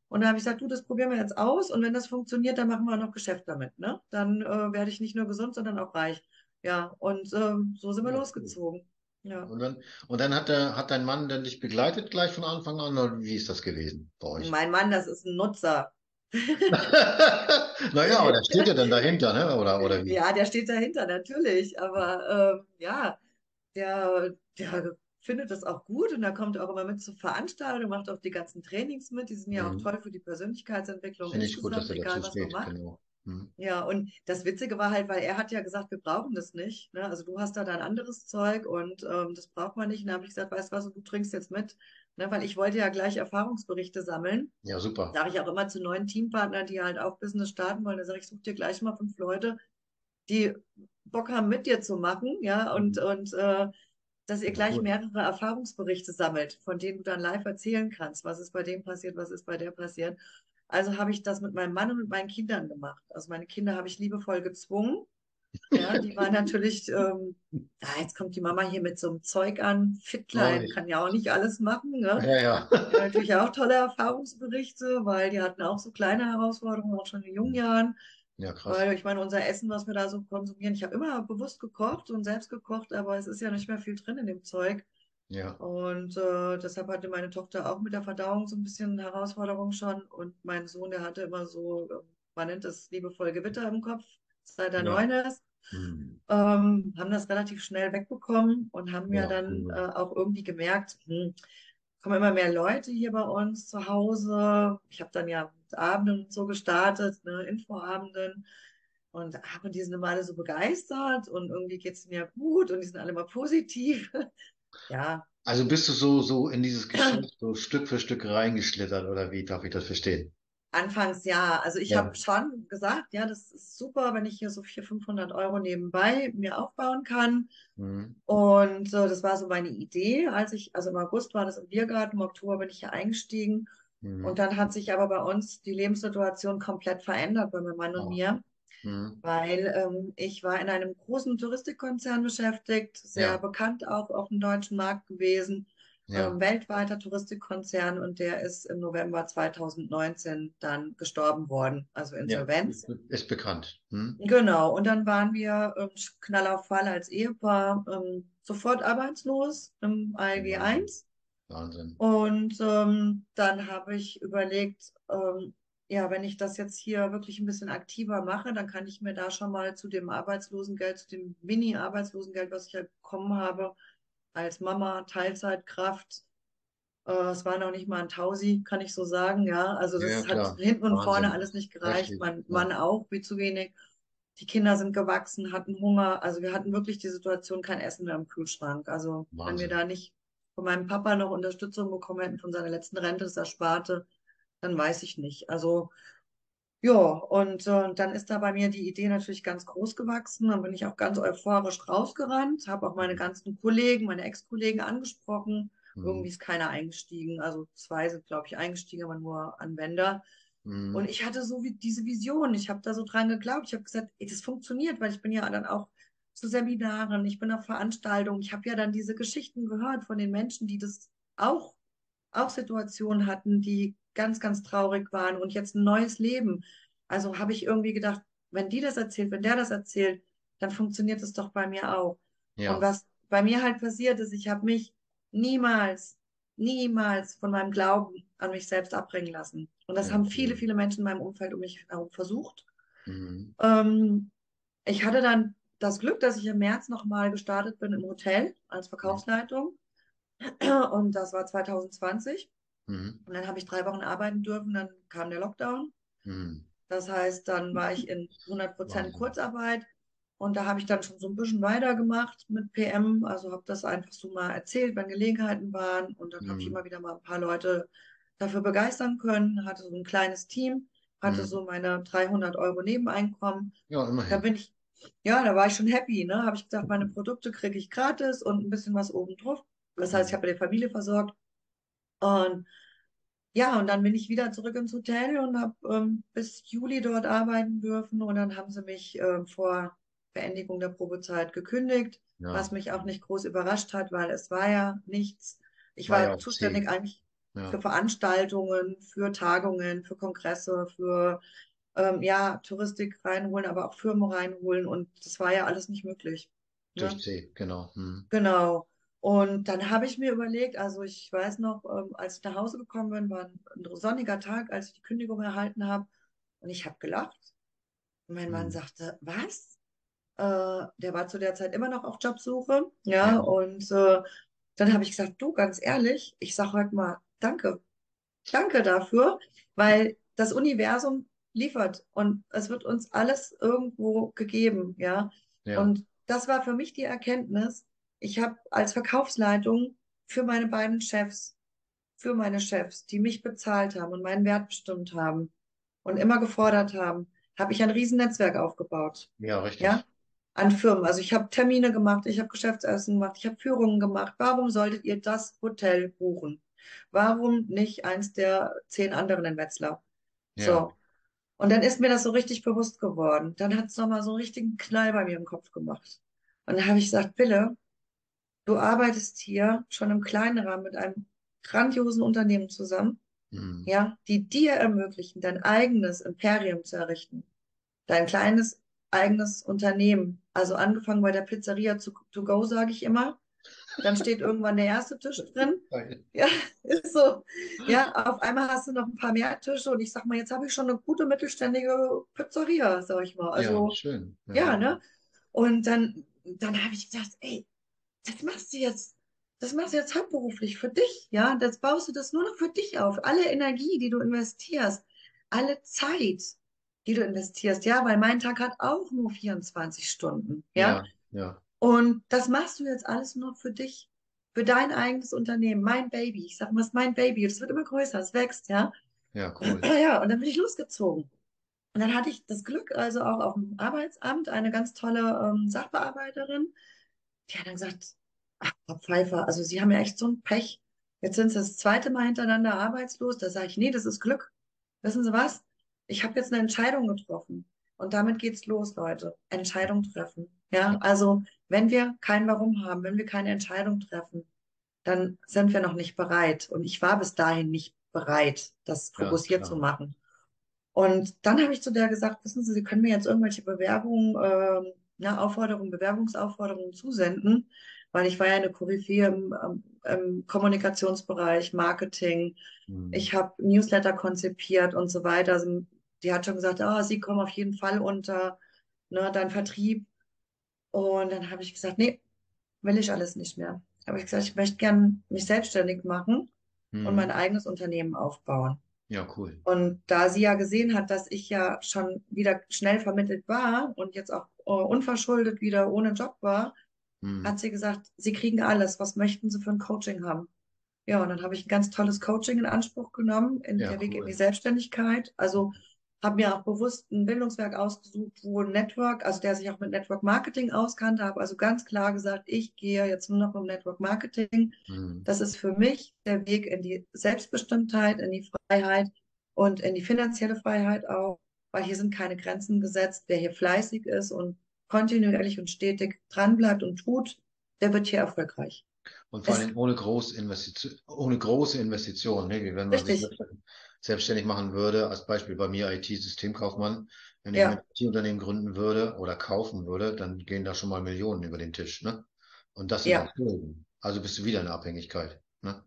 [SPEAKER 2] Und da habe ich gesagt, du, das probieren wir jetzt aus. Und wenn das funktioniert, dann machen wir noch Geschäft damit. Ne? Dann äh, werde ich nicht nur gesund, sondern auch reich. Ja, und ähm, so sind wir
[SPEAKER 1] ja,
[SPEAKER 2] losgezogen. Ja.
[SPEAKER 1] Und dann, und dann hat der, hat dein Mann dann dich begleitet gleich von Anfang an, oder wie ist das gewesen bei euch?
[SPEAKER 2] Mein Mann, das ist ein Nutzer.
[SPEAKER 1] Naja, aber der steht ja dann dahinter, ne? Oder, oder wie?
[SPEAKER 2] Ja, der steht dahinter, natürlich. Aber ähm, ja, der, der findet das auch gut und er kommt auch immer mit zur Veranstaltung, macht auch die ganzen Trainings mit. Die sind ja auch
[SPEAKER 1] Mhm.
[SPEAKER 2] toll für die Persönlichkeitsentwicklung
[SPEAKER 1] Finde ich gut, dass er dazu steht, genau. Mhm.
[SPEAKER 2] Ja, und das Witzige war halt, weil er hat ja gesagt, wir brauchen das nicht. Ne? Also du hast da dein anderes Zeug und ähm, das braucht man nicht. Und dann habe ich gesagt, weißt du was, du trinkst jetzt mit. Ne? Weil ich wollte ja gleich Erfahrungsberichte sammeln.
[SPEAKER 1] Ja, super.
[SPEAKER 2] Sage ich auch immer zu neuen Teampartnern, die halt auch Business starten wollen. Da sage ich, such dir gleich mal fünf Leute, die Bock haben, mit dir zu machen, ja, und,
[SPEAKER 1] Mhm.
[SPEAKER 2] und äh, dass ihr gleich
[SPEAKER 1] cool.
[SPEAKER 2] mehrere Erfahrungsberichte sammelt, von denen du dann live erzählen kannst, was ist bei dem passiert, was ist bei der passiert. Also habe ich das mit meinem Mann und mit meinen Kindern gemacht. Also meine Kinder habe ich liebevoll gezwungen. Ja, die waren natürlich, ähm, ah, jetzt kommt die Mama hier mit so einem Zeug an.
[SPEAKER 1] Ich.
[SPEAKER 2] kann ja auch nicht alles machen, ne?
[SPEAKER 1] Ja, ja.
[SPEAKER 2] Ja, natürlich auch tolle Erfahrungsberichte, weil die hatten auch so kleine Herausforderungen, auch schon in jungen Jahren.
[SPEAKER 1] Ja, krass.
[SPEAKER 2] Weil ich meine, unser Essen, was wir da so konsumieren, ich habe immer bewusst gekocht und selbst gekocht, aber es ist ja nicht mehr viel drin in dem Zeug.
[SPEAKER 1] Ja.
[SPEAKER 2] Und äh, deshalb hatte meine Tochter auch mit der Verdauung so ein bisschen Herausforderung schon. Und mein Sohn, der hatte immer so, äh, man nennt es liebevoll Gewitter im Kopf, seit er
[SPEAKER 1] Ja.
[SPEAKER 2] neun ist.
[SPEAKER 1] Mhm.
[SPEAKER 2] Ähm, haben das relativ schnell wegbekommen und haben ja
[SPEAKER 1] Ja,
[SPEAKER 2] dann
[SPEAKER 1] cool.
[SPEAKER 2] äh, auch irgendwie gemerkt, hm, kommen immer mehr Leute hier bei uns zu Hause. Ich habe dann ja Abenden und so gestartet, ne, Infoabenden. Und, ach, und die sind immer alle so begeistert und irgendwie geht es ihnen ja gut und die sind alle immer positiv. Ja,
[SPEAKER 1] Also bist du so, so in dieses Geschäft so Stück für Stück reingeschlittert, oder wie darf ich das verstehen?
[SPEAKER 2] anfangs ja. Also ich
[SPEAKER 1] Ja.
[SPEAKER 2] habe schon gesagt, ja, das ist super, wenn ich hier so 400, 500 Euro nebenbei mir aufbauen kann.
[SPEAKER 1] Mhm.
[SPEAKER 2] Und äh, das war so meine Idee, als ich, also im August war das im Biergarten, im Oktober bin ich hier eingestiegen.
[SPEAKER 1] Mhm.
[SPEAKER 2] Und dann hat sich aber bei uns die Lebenssituation komplett verändert bei meinem Mann und
[SPEAKER 1] Oh.
[SPEAKER 2] mir,
[SPEAKER 1] Mhm.
[SPEAKER 2] weil ähm, ich war in einem großen Touristikkonzern beschäftigt, sehr
[SPEAKER 1] Ja.
[SPEAKER 2] bekannt auch auf dem deutschen Markt gewesen,
[SPEAKER 1] Ja.
[SPEAKER 2] ähm, weltweiter Touristikkonzern und der ist im November 2019 dann gestorben worden, also
[SPEAKER 1] Ja.
[SPEAKER 2] Insolvenz.
[SPEAKER 1] Ist bekannt. Mhm.
[SPEAKER 2] Genau, und dann waren wir ähm, Knall auf Fall als Ehepaar ähm, sofort arbeitslos im ALG 1.
[SPEAKER 1] Wahnsinn.
[SPEAKER 2] Und ähm, dann habe ich überlegt, ähm, ja, wenn ich das jetzt hier wirklich ein bisschen aktiver mache, dann kann ich mir da schon mal zu dem Arbeitslosengeld, zu dem Mini-Arbeitslosengeld, was ich ja bekommen habe, als Mama, Teilzeitkraft, äh, es war noch nicht mal ein Tausi, kann ich so sagen, ja. Also
[SPEAKER 1] Ja,
[SPEAKER 2] das
[SPEAKER 1] klar.
[SPEAKER 2] hat hinten und vorne
[SPEAKER 1] Wahnsinn.
[SPEAKER 2] alles nicht gereicht.
[SPEAKER 1] Heftig,
[SPEAKER 2] Mein
[SPEAKER 1] ja.
[SPEAKER 2] Mann auch, wie zu wenig. Die Kinder sind gewachsen, hatten Hunger. Also wir hatten wirklich die Situation, kein Essen mehr im Kühlschrank. Also wenn wir
[SPEAKER 1] Wahnsinn.
[SPEAKER 2] da nicht von meinem Papa noch Unterstützung bekommen hätten von seiner letzten Rente, das Ersparte, dann weiß ich nicht. Also ja, und äh, dann ist da bei mir die Idee natürlich ganz groß gewachsen. Dann bin ich auch ganz euphorisch rausgerannt, habe auch meine
[SPEAKER 1] Mhm.
[SPEAKER 2] ganzen Kollegen, meine Ex-Kollegen angesprochen. Irgendwie
[SPEAKER 1] Mhm.
[SPEAKER 2] ist keiner eingestiegen. Also zwei sind, glaube ich, eingestiegen, aber nur Anwender. Und
[SPEAKER 1] Mhm.
[SPEAKER 2] ich hatte so wie diese Vision. Ich habe da so dran geglaubt. Ich habe gesagt, ey, das funktioniert, weil ich bin ja dann auch zu Seminaren, ich bin auf Veranstaltungen. Ich habe ja dann diese Geschichten gehört von den Menschen, die das auch, auch Situationen hatten, die ganz, ganz traurig waren und jetzt ein neues Leben. Also habe ich irgendwie gedacht, wenn die das erzählt, wenn der das erzählt, dann funktioniert es doch bei mir auch. Und
[SPEAKER 1] Ja.
[SPEAKER 2] was bei mir halt passiert ist, ich habe mich niemals, niemals von meinem Glauben an mich selbst abbringen lassen. Und das
[SPEAKER 1] Ja,
[SPEAKER 2] haben viele, viele Menschen in meinem Umfeld um mich herum versucht.
[SPEAKER 1] Mhm.
[SPEAKER 2] Ähm, ich hatte dann das Glück, dass ich im März nochmal gestartet bin im Hotel als Verkaufsleitung. Und das war 2020.
[SPEAKER 1] Mhm.
[SPEAKER 2] Und dann habe ich drei Wochen arbeiten dürfen, dann kam der Lockdown.
[SPEAKER 1] Mhm.
[SPEAKER 2] Das heißt, dann war ich in 100%
[SPEAKER 1] Wahnsinn.
[SPEAKER 2] Kurzarbeit und da habe ich dann schon so ein bisschen weitergemacht mit PM. Also habe das einfach so mal erzählt, wenn Gelegenheiten waren und dann habe ich
[SPEAKER 1] Mhm.
[SPEAKER 2] immer wieder mal ein paar Leute dafür begeistern können, hatte so ein kleines Team, hatte
[SPEAKER 1] Mhm.
[SPEAKER 2] so meine 300 Euro Nebeneinkommen.
[SPEAKER 1] Ja,
[SPEAKER 2] Da
[SPEAKER 1] immerhin.
[SPEAKER 2] bin ich, ja, da war ich schon happy, ne? Habe ich gesagt, meine Produkte kriege ich gratis und ein bisschen was oben drauf. Das heißt, ich
[SPEAKER 1] Mhm.
[SPEAKER 2] habe die Familie versorgt. Und ja, und dann bin ich wieder zurück ins Hotel und habe ähm, bis Juli dort arbeiten dürfen. Und dann haben sie mich ähm, vor Beendigung der Probezeit gekündigt,
[SPEAKER 1] Ja.
[SPEAKER 2] was mich auch nicht groß überrascht hat, weil es war ja nichts. Ich
[SPEAKER 1] War
[SPEAKER 2] war
[SPEAKER 1] ja
[SPEAKER 2] zuständig
[SPEAKER 1] zäh.
[SPEAKER 2] eigentlich
[SPEAKER 1] Ja.
[SPEAKER 2] für Veranstaltungen, für Tagungen, für Kongresse, für ähm, ja, Touristik reinholen, aber auch Firmen reinholen. Und das war ja alles nicht möglich. Ne?
[SPEAKER 1] Durch C, genau. Mhm.
[SPEAKER 2] Genau. Und dann habe ich mir überlegt, also ich weiß noch, ähm, als ich nach Hause gekommen bin, war ein, ein sonniger Tag, als ich die Kündigung erhalten habe. Und ich habe gelacht. Und mein Mann
[SPEAKER 1] Hm.
[SPEAKER 2] sagte, was? Äh, der war zu der Zeit immer noch auf Jobsuche.
[SPEAKER 1] Ja,
[SPEAKER 2] Ja, und äh, dann habe ich gesagt, du, ganz ehrlich, ich sage heute mal Danke. Danke dafür, weil das Universum liefert und es wird uns alles irgendwo gegeben, ja.
[SPEAKER 1] ja,
[SPEAKER 2] Und das war für mich die Erkenntnis. Ich habe als Verkaufsleitung für meine beiden Chefs, für meine Chefs, die mich bezahlt haben und meinen Wert bestimmt haben und immer gefordert haben, habe ich ein Riesennetzwerk aufgebaut,
[SPEAKER 1] ja,
[SPEAKER 2] ja,
[SPEAKER 1] richtig.
[SPEAKER 2] an Firmen. Also ich habe Termine gemacht, ich habe Geschäftsessen gemacht, ich habe Führungen gemacht. Warum solltet ihr das Hotel buchen? Warum nicht eins der zehn anderen in Wetzlar?
[SPEAKER 1] Ja,
[SPEAKER 2] So. Und dann ist mir das so richtig bewusst geworden. Dann hat es nochmal so einen richtigen Knall bei mir im Kopf gemacht. Und dann habe ich gesagt, Bille, du arbeitest hier schon im kleinen Rahmen mit einem grandiosen Unternehmen zusammen,
[SPEAKER 1] hm.
[SPEAKER 2] ja, die dir ermöglichen, dein eigenes Imperium zu errichten. Dein kleines eigenes Unternehmen. Also angefangen bei der Pizzeria zu, to go, sage ich immer. Dann steht irgendwann der erste Tisch drin. Ja, ist so. Ja, auf einmal hast du noch ein paar mehr Tische und ich sag mal, jetzt habe ich schon eine gute mittelständige Pizzeria, sag ich mal.
[SPEAKER 1] Ja,
[SPEAKER 2] Also,
[SPEAKER 1] schön. Ja,
[SPEAKER 2] ja, ne? Und dann, dann habe ich gesagt, ey, das machst du jetzt, das machst du jetzt hauptberuflich für dich, ja? Das baust du das nur noch für dich auf. Alle Energie, die du investierst, alle Zeit, die du investierst, ja, weil mein Tag hat auch nur 24 Stunden, ja?
[SPEAKER 1] ja, ja,
[SPEAKER 2] Und das machst du jetzt alles nur für dich, für dein eigenes Unternehmen, mein Baby. Ich sag mal, es ist mein Baby. Das wird immer größer, es wächst, ja.
[SPEAKER 1] ja, cool.
[SPEAKER 2] Ja, und dann bin ich losgezogen. Und dann hatte ich das Glück, also auch auf dem Arbeitsamt, eine ganz tolle ähm, Sachbearbeiterin, die hat dann gesagt, ach, Frau Pfeiffer, also Sie haben ja echt so ein Pech. Jetzt sind Sie das zweite Mal hintereinander arbeitslos. Da sage ich, nee, das ist Glück. Wissen Sie was? Ich habe jetzt eine Entscheidung getroffen. Und damit geht's los, Leute. Entscheidung treffen. Ja, also wenn wir kein Warum haben, wenn wir keine Entscheidung treffen, dann sind wir noch nicht bereit. Und ich war bis dahin nicht bereit, das
[SPEAKER 1] Ja,
[SPEAKER 2] fokussiert zu
[SPEAKER 1] klar.
[SPEAKER 2] machen. Und dann habe ich zu der gesagt, wissen Sie, Sie können mir jetzt irgendwelche Bewerbungen, ähm, ja, Aufforderungen, Bewerbungsaufforderungen zusenden, weil ich war ja eine Koryphäe im, im Kommunikationsbereich, Marketing.
[SPEAKER 1] Hm.
[SPEAKER 2] Ich habe Newsletter konzipiert und so weiter. Also, die hat schon gesagt, ah, Sie kommen auf jeden Fall unter, ne, dein Vertrieb. Und dann habe ich gesagt, nee, will ich alles nicht mehr. Habe ich gesagt, ich möchte gern mich selbstständig machen und
[SPEAKER 1] Hm.
[SPEAKER 2] mein eigenes Unternehmen aufbauen.
[SPEAKER 1] Ja, cool.
[SPEAKER 2] Und da sie ja gesehen hat, dass ich ja schon wieder schnell vermittelt war und jetzt auch äh, unverschuldet wieder ohne Job war,
[SPEAKER 1] Hm.
[SPEAKER 2] hat sie gesagt, sie kriegen alles. Was möchten sie für ein Coaching haben? Ja, und dann habe ich ein ganz tolles Coaching in Anspruch genommen, in
[SPEAKER 1] Ja,
[SPEAKER 2] der Weg in die Selbstständigkeit. Also habe mir auch bewusst ein Bildungswerk ausgesucht, wo ein Network, also der sich auch mit Network Marketing auskannte, habe also ganz klar gesagt, ich gehe jetzt nur noch um Network Marketing.
[SPEAKER 1] Hm.
[SPEAKER 2] Das ist für mich der Weg in die Selbstbestimmtheit, in die Freiheit und in die finanzielle Freiheit auch, weil hier sind keine Grenzen gesetzt. Wer hier fleißig ist und kontinuierlich und stetig dranbleibt und tut, der wird hier erfolgreich.
[SPEAKER 1] Und vor allem ohne Großinvestition, ohne große Investitionen, ne? Wie wenn man sich
[SPEAKER 2] richtig,
[SPEAKER 1] selbstständig selbstständig machen würde, als Beispiel bei mir IT-Systemkaufmann. Wenn ich mein
[SPEAKER 2] ja.
[SPEAKER 1] IT-Unternehmen gründen würde oder kaufen würde, dann gehen da schon mal Millionen über den Tisch, ne? Und das sind
[SPEAKER 2] Ja,
[SPEAKER 1] Schulden. Also bist du wieder in der Abhängigkeit, ne?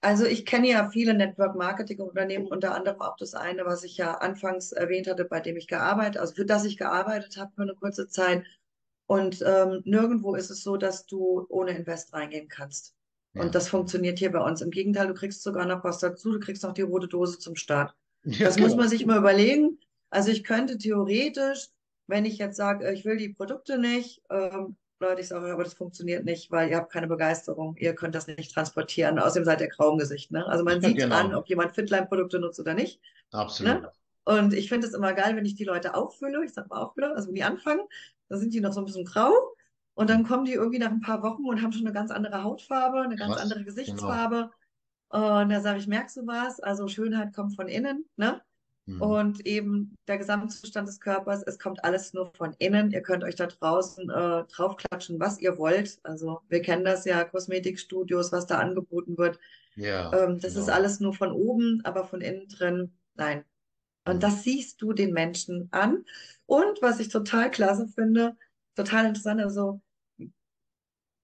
[SPEAKER 2] also ich kenne ja viele Network-Marketing-Unternehmen, unter anderem auch das eine, was ich ja anfangs erwähnt hatte, bei dem ich gearbeitet, also für das ich gearbeitet habe für eine kurze Zeit. Und ähm, nirgendwo ist es so, dass du ohne Invest reingehen kannst. Und das funktioniert hier bei uns. Im Gegenteil, du kriegst sogar noch was dazu, du kriegst noch die rote Dose zum Start.
[SPEAKER 1] Ja,
[SPEAKER 2] Das muss
[SPEAKER 1] genau.
[SPEAKER 2] man sich mal überlegen. Also ich könnte theoretisch, wenn ich jetzt sage, ich will die Produkte nicht, ähm, Leute, ich sage, aber das funktioniert nicht, weil ihr habt keine Begeisterung, ihr könnt das nicht transportieren. Außerdem seid ihr grau im Gesicht. Ne? Also man
[SPEAKER 1] Ja,
[SPEAKER 2] sieht an,
[SPEAKER 1] genau.
[SPEAKER 2] ob jemand Fitline-Produkte nutzt oder nicht.
[SPEAKER 1] Absolut.
[SPEAKER 2] Ne? Und ich finde es immer geil, wenn ich die Leute auffülle, ich sag mal auffülle, also wenn die anfangen, dann sind die noch so ein bisschen grau und dann kommen die irgendwie nach ein paar Wochen und haben schon eine ganz andere Hautfarbe, eine ganz
[SPEAKER 1] Krass.
[SPEAKER 2] andere
[SPEAKER 1] Genau.
[SPEAKER 2] Gesichtsfarbe. Und da sage ich, merkst du was? Also Schönheit kommt von innen, ne?
[SPEAKER 1] Hm.
[SPEAKER 2] Und eben der Gesamtzustand des Körpers, es kommt alles nur von innen. Ihr könnt euch da draußen äh, draufklatschen, was ihr wollt. Also wir kennen das ja, Kosmetikstudios, was da angeboten wird.
[SPEAKER 1] Ja,
[SPEAKER 2] Ähm, das ist
[SPEAKER 1] genau.
[SPEAKER 2] alles nur von oben, aber von innen drin, nein. Und
[SPEAKER 1] Hm.
[SPEAKER 2] das siehst du den Menschen an. Und was ich total klasse finde, total interessant, also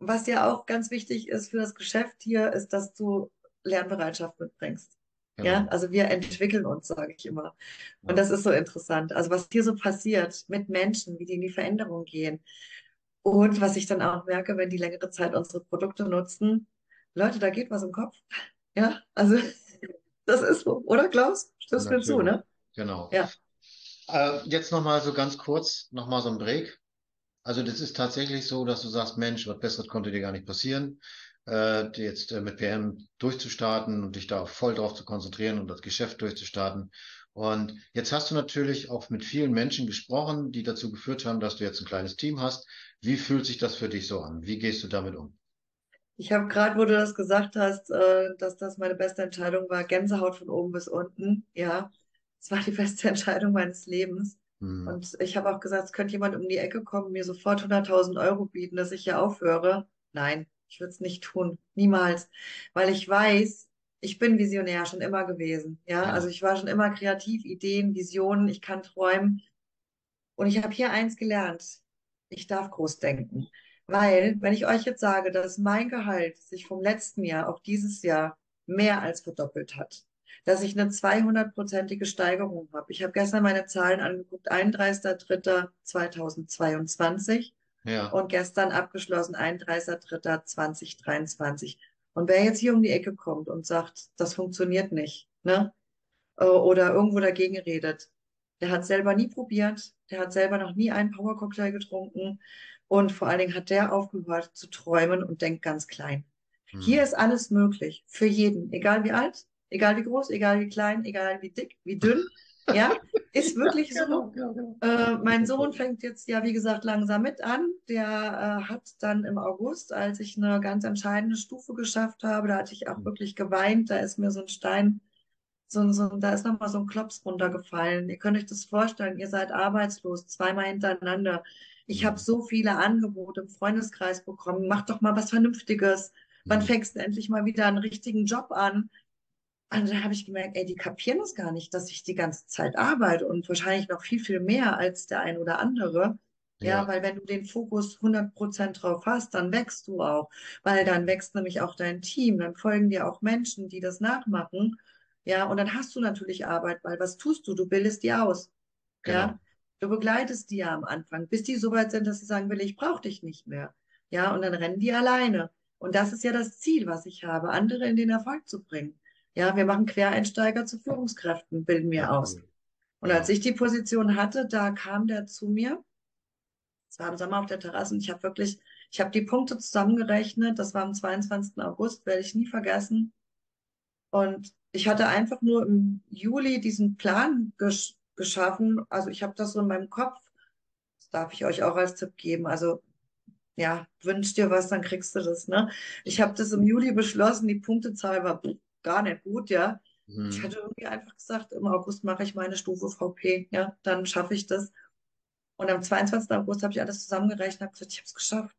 [SPEAKER 2] was ja auch ganz wichtig ist für das Geschäft hier, ist, dass du Lernbereitschaft mitbringst. Ja,
[SPEAKER 1] Genau.
[SPEAKER 2] also wir entwickeln uns, sage ich immer. Und
[SPEAKER 1] Ja.
[SPEAKER 2] das ist so interessant. Also was hier so passiert mit Menschen, wie die in die Veränderung gehen. Und was ich dann auch merke, wenn die längere Zeit unsere Produkte nutzen, Leute, da geht was im Kopf. Ja, also das ist so, oder Klaus? Stimmst du mir zu, ne?
[SPEAKER 1] Genau.
[SPEAKER 2] Ja.
[SPEAKER 1] Äh, jetzt nochmal so ganz kurz, nochmal so ein Break. Also das ist tatsächlich so, dass du sagst, Mensch, was Besseres konnte dir gar nicht passieren, äh, jetzt äh, mit PM durchzustarten und dich da voll drauf zu konzentrieren und das Geschäft durchzustarten. Und jetzt hast du natürlich auch mit vielen Menschen gesprochen, die dazu geführt haben, dass du jetzt ein kleines Team hast. Wie fühlt sich das für dich so an? Wie gehst du damit um?
[SPEAKER 2] Ich habe gerade, wo du das gesagt hast, äh, dass das meine beste Entscheidung war, Gänsehaut von oben bis unten. Ja, es war die beste Entscheidung meines Lebens.
[SPEAKER 1] Hm,
[SPEAKER 2] Und ich habe auch gesagt, es könnte jemand um die Ecke kommen, mir sofort 100.000 Euro bieten, dass ich hier aufhöre. Nein, ich würde es nicht tun. Niemals. Weil ich weiß, ich bin Visionär schon immer gewesen. Ja,
[SPEAKER 1] ja,
[SPEAKER 2] also ich war schon immer kreativ, Ideen, Visionen, ich kann träumen. Und ich habe hier eins gelernt. Ich darf groß denken. Weil, wenn ich euch jetzt sage, dass mein Gehalt sich vom letzten Jahr auf dieses Jahr mehr als verdoppelt hat, dass ich eine 200-prozentige Steigerung habe. Ich habe gestern meine Zahlen angeguckt, 31.03.2022
[SPEAKER 1] ja,
[SPEAKER 2] und gestern abgeschlossen, 31.03.2023. Und wer jetzt hier um die Ecke kommt und sagt, das funktioniert nicht, ne? äh, oder irgendwo dagegen redet. Der hat selber nie probiert, der hat selber noch nie einen Powercocktail getrunken und vor allen Dingen hat der aufgehört zu träumen und denkt ganz klein. Hier
[SPEAKER 1] hm,
[SPEAKER 2] ist alles möglich für jeden, egal wie alt, egal wie groß, egal wie klein, egal wie dick, wie dünn. Ja, ist
[SPEAKER 1] ja,
[SPEAKER 2] wirklich so.
[SPEAKER 1] genau, genau, genau.
[SPEAKER 2] Äh, mein Sohn fängt jetzt ja, wie gesagt, langsam mit an. Der äh, hat dann im August, als ich eine ganz entscheidende Stufe geschafft habe, da hatte ich auch
[SPEAKER 1] Hm,
[SPEAKER 2] wirklich geweint. Da ist mir so ein Stein so, ein- so, da ist nochmal so ein Klops runtergefallen. Ihr könnt euch das vorstellen, ihr seid arbeitslos, zweimal hintereinander. Ich habe
[SPEAKER 1] hm,
[SPEAKER 2] so viele Angebote im Freundeskreis bekommen. Macht doch mal was Vernünftiges. Wann
[SPEAKER 1] hm,
[SPEAKER 2] fängst du endlich mal wieder einen richtigen Job an? Und dann habe ich gemerkt, ey, die kapieren das gar nicht, dass ich die ganze Zeit arbeite und wahrscheinlich noch viel, viel mehr als der ein oder andere. Ja,
[SPEAKER 1] ja,
[SPEAKER 2] weil wenn du den Fokus 100% drauf hast, dann wächst du auch, weil dann wächst nämlich auch dein Team, dann folgen dir auch Menschen, die das nachmachen. Ja, und dann hast du natürlich Arbeit, weil was tust du? Du bildest die aus.
[SPEAKER 1] genau,
[SPEAKER 2] Ja, du begleitest die ja am Anfang, bis die so weit sind, dass sie sagen, will, ich brauche dich nicht mehr. Ja, und dann rennen die alleine. Und das ist ja das Ziel, was ich habe, andere in den Erfolg zu bringen. Ja, wir machen Quereinsteiger zu Führungskräften, bilden wir aus. Und als ich die Position hatte, da kam der zu mir. Es war im Sommer auf der Terrasse und ich habe wirklich, ich habe die Punkte zusammengerechnet. Das war am 22. August, werde ich nie vergessen. Und ich hatte einfach nur im Juli diesen Plan gesch geschaffen. Also ich habe das so in meinem Kopf. Das darf ich euch auch als Tipp geben. Also ja, wünsch dir was, dann kriegst du das, ne? Ich habe das im Juli beschlossen. Die Punktezahl war gar nicht gut, ja. Ich
[SPEAKER 1] hm.
[SPEAKER 2] hatte irgendwie einfach gesagt, im August mache ich meine Stufe VP, ja, dann schaffe ich das. Und am 22. August habe ich alles zusammengerechnet und habe gesagt, ich habe es geschafft.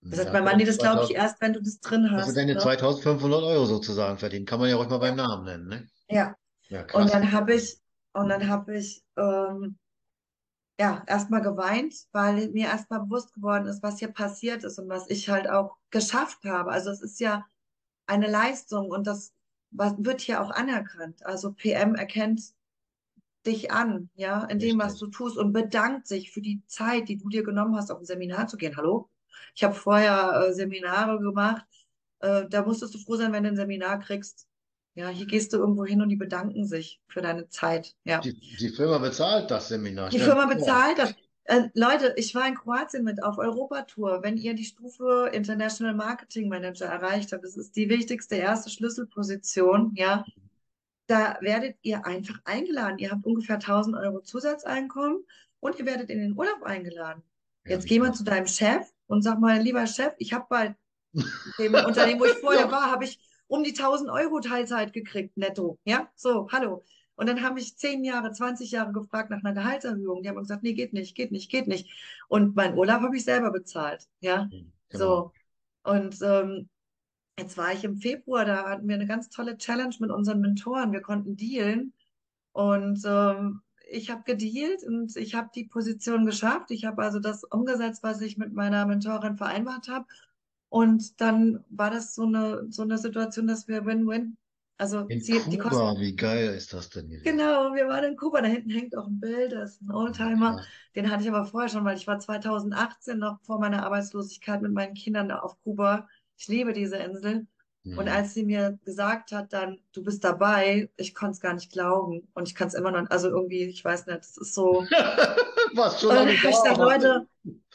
[SPEAKER 2] Da
[SPEAKER 1] Da
[SPEAKER 2] sagt mein Mann,
[SPEAKER 1] deine
[SPEAKER 2] das glaube ich
[SPEAKER 1] 2000,
[SPEAKER 2] erst, wenn du das drin
[SPEAKER 1] hast du
[SPEAKER 2] hast,
[SPEAKER 1] deine
[SPEAKER 2] ne?
[SPEAKER 1] 2500 Euro sozusagen verdient. Kann man ja ruhig mal beim
[SPEAKER 2] Ja.
[SPEAKER 1] Namen nennen, ne?
[SPEAKER 2] Ja.
[SPEAKER 1] Ja,
[SPEAKER 2] Und dann habe ich, und dann habe ich, ähm, ja, erstmal geweint, weil mir erstmal bewusst geworden ist, was hier passiert ist und was ich halt auch geschafft habe. Also es ist ja eine Leistung und das was, wird hier auch anerkannt. Also PM erkennt dich an, ja, in dem, was du tust und bedankt sich für die Zeit, die du dir genommen hast, auf ein Seminar zu gehen. Hallo? Ich habe vorher äh, Seminare gemacht. Äh, da musstest du froh sein, wenn du ein Seminar kriegst. Ja, hier gehst du irgendwo hin und die bedanken sich für deine Zeit. Ja.
[SPEAKER 1] Die, die Firma bezahlt das Seminar.
[SPEAKER 2] Die Firma bezahlt das. Äh, Leute, ich war in Kroatien mit auf Europatour. Wenn ihr die Stufe International Marketing Manager erreicht habt, das ist die wichtigste erste Schlüsselposition, ja, da werdet ihr einfach eingeladen. Ihr habt ungefähr 1000 Euro Zusatzeinkommen und ihr werdet in den Urlaub eingeladen.
[SPEAKER 1] Ja,
[SPEAKER 2] Jetzt geh mal zu deinem Chef und sag mal, lieber Chef, ich habe bei dem Unternehmen, wo ich vorher
[SPEAKER 1] Ja.
[SPEAKER 2] war, habe ich um die 1000 Euro Teilzeit gekriegt, netto. Ja, so, hallo. Und dann habe ich zehn Jahre, 20 Jahre gefragt nach einer Gehaltserhöhung. Die haben gesagt, nee, geht nicht, geht nicht, geht nicht. Und meinen Urlaub habe ich selber bezahlt. Ja,
[SPEAKER 1] Genau.
[SPEAKER 2] so. Und ähm, Jetzt war ich im Februar, da hatten wir eine ganz tolle Challenge mit unseren Mentoren. Wir konnten dealen und ähm, ich habe gedealt und ich habe die Position geschafft. Ich habe also das umgesetzt, was ich mit meiner Mentorin vereinbart habe. Und dann war das so eine, so eine Situation, dass wir Win-Win, also
[SPEAKER 1] In
[SPEAKER 2] sie, die Kosten,
[SPEAKER 1] Kuba, wie geil ist das denn gewesen?
[SPEAKER 2] genau, wir waren in Kuba, da hinten hängt auch ein Bild, das ist ein Oldtimer.
[SPEAKER 1] Ja,
[SPEAKER 2] Den hatte ich aber vorher schon, weil ich war 2018 noch vor meiner Arbeitslosigkeit mit meinen Kindern auf Kuba. Ich liebe diese Insel. Und
[SPEAKER 1] Mhm.
[SPEAKER 2] als sie mir gesagt hat, dann, du bist dabei, ich konnte es gar nicht glauben. Und ich kann es immer noch, also irgendwie, ich weiß nicht, es ist so.
[SPEAKER 1] Warst schon
[SPEAKER 2] Und
[SPEAKER 1] lange
[SPEAKER 2] ich
[SPEAKER 1] aber
[SPEAKER 2] Leute,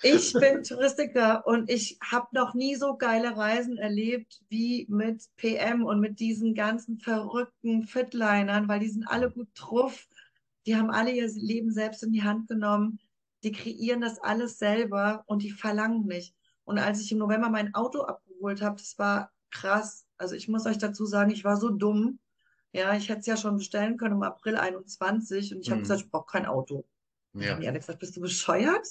[SPEAKER 2] ich bin Touristiker und ich habe noch nie so geile Reisen erlebt wie mit PM und mit diesen ganzen verrückten Fitlinern, weil die sind alle gut drauf. Die haben alle ihr Leben selbst in die Hand genommen. Die kreieren das alles selber und die verlangen nicht. Und als ich im November mein Auto abgeholt habe, das war krass. Also ich muss euch dazu sagen, ich war so dumm. Ja, ich hätte es ja schon bestellen können im April 21 und ich habe gesagt,
[SPEAKER 1] Mhm.
[SPEAKER 2] ich brauche kein Auto. Dann haben
[SPEAKER 1] Ja,
[SPEAKER 2] die alle gesagt, bist du bescheuert?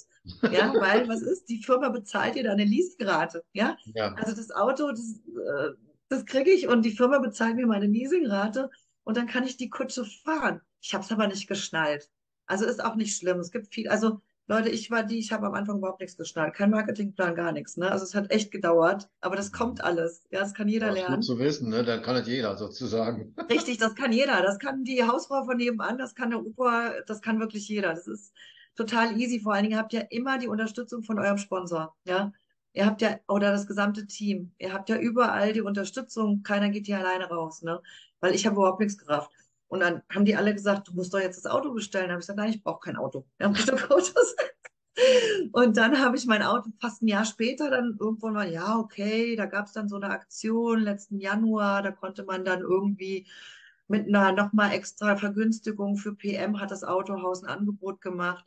[SPEAKER 2] Ja, weil was ist? Die Firma bezahlt dir deine Leasingrate. Ja,
[SPEAKER 1] ja.
[SPEAKER 2] also das Auto, das, äh, das kriege ich und die Firma bezahlt mir meine Leasingrate und dann kann ich die Kutsche fahren. Ich habe es aber nicht geschnallt. Also ist auch nicht schlimm. Es gibt viel, also Leute, ich war die, ich habe am Anfang überhaupt nichts geschnallt. Kein Marketingplan, gar nichts. Ne? Also es hat echt gedauert, aber das kommt alles. Ja, das kann jeder
[SPEAKER 1] Das ist gut
[SPEAKER 2] lernen.
[SPEAKER 1] zu wissen, ne? Dann kann es jeder sozusagen.
[SPEAKER 2] Richtig, das kann jeder. Das kann die Hausfrau von nebenan, das kann der Opa, das kann wirklich jeder. Das ist total easy. Vor allen Dingen habt ihr immer die Unterstützung von eurem Sponsor. Ja, ihr habt ja, oder das gesamte Team. Ihr habt ja überall die Unterstützung. Keiner geht hier alleine raus, ne? Weil ich habe überhaupt nichts gerafft. Und dann haben die alle gesagt, du musst doch jetzt das Auto bestellen. Da habe ich gesagt, nein, ich brauche kein Auto. Wir haben genug Autos. Und dann habe ich mein Auto fast ein Jahr später dann irgendwann mal, ja, okay, da gab es dann so eine Aktion letzten Januar, da konnte man dann irgendwie mit einer nochmal extra Vergünstigung für PM hat das Autohaus ein Angebot gemacht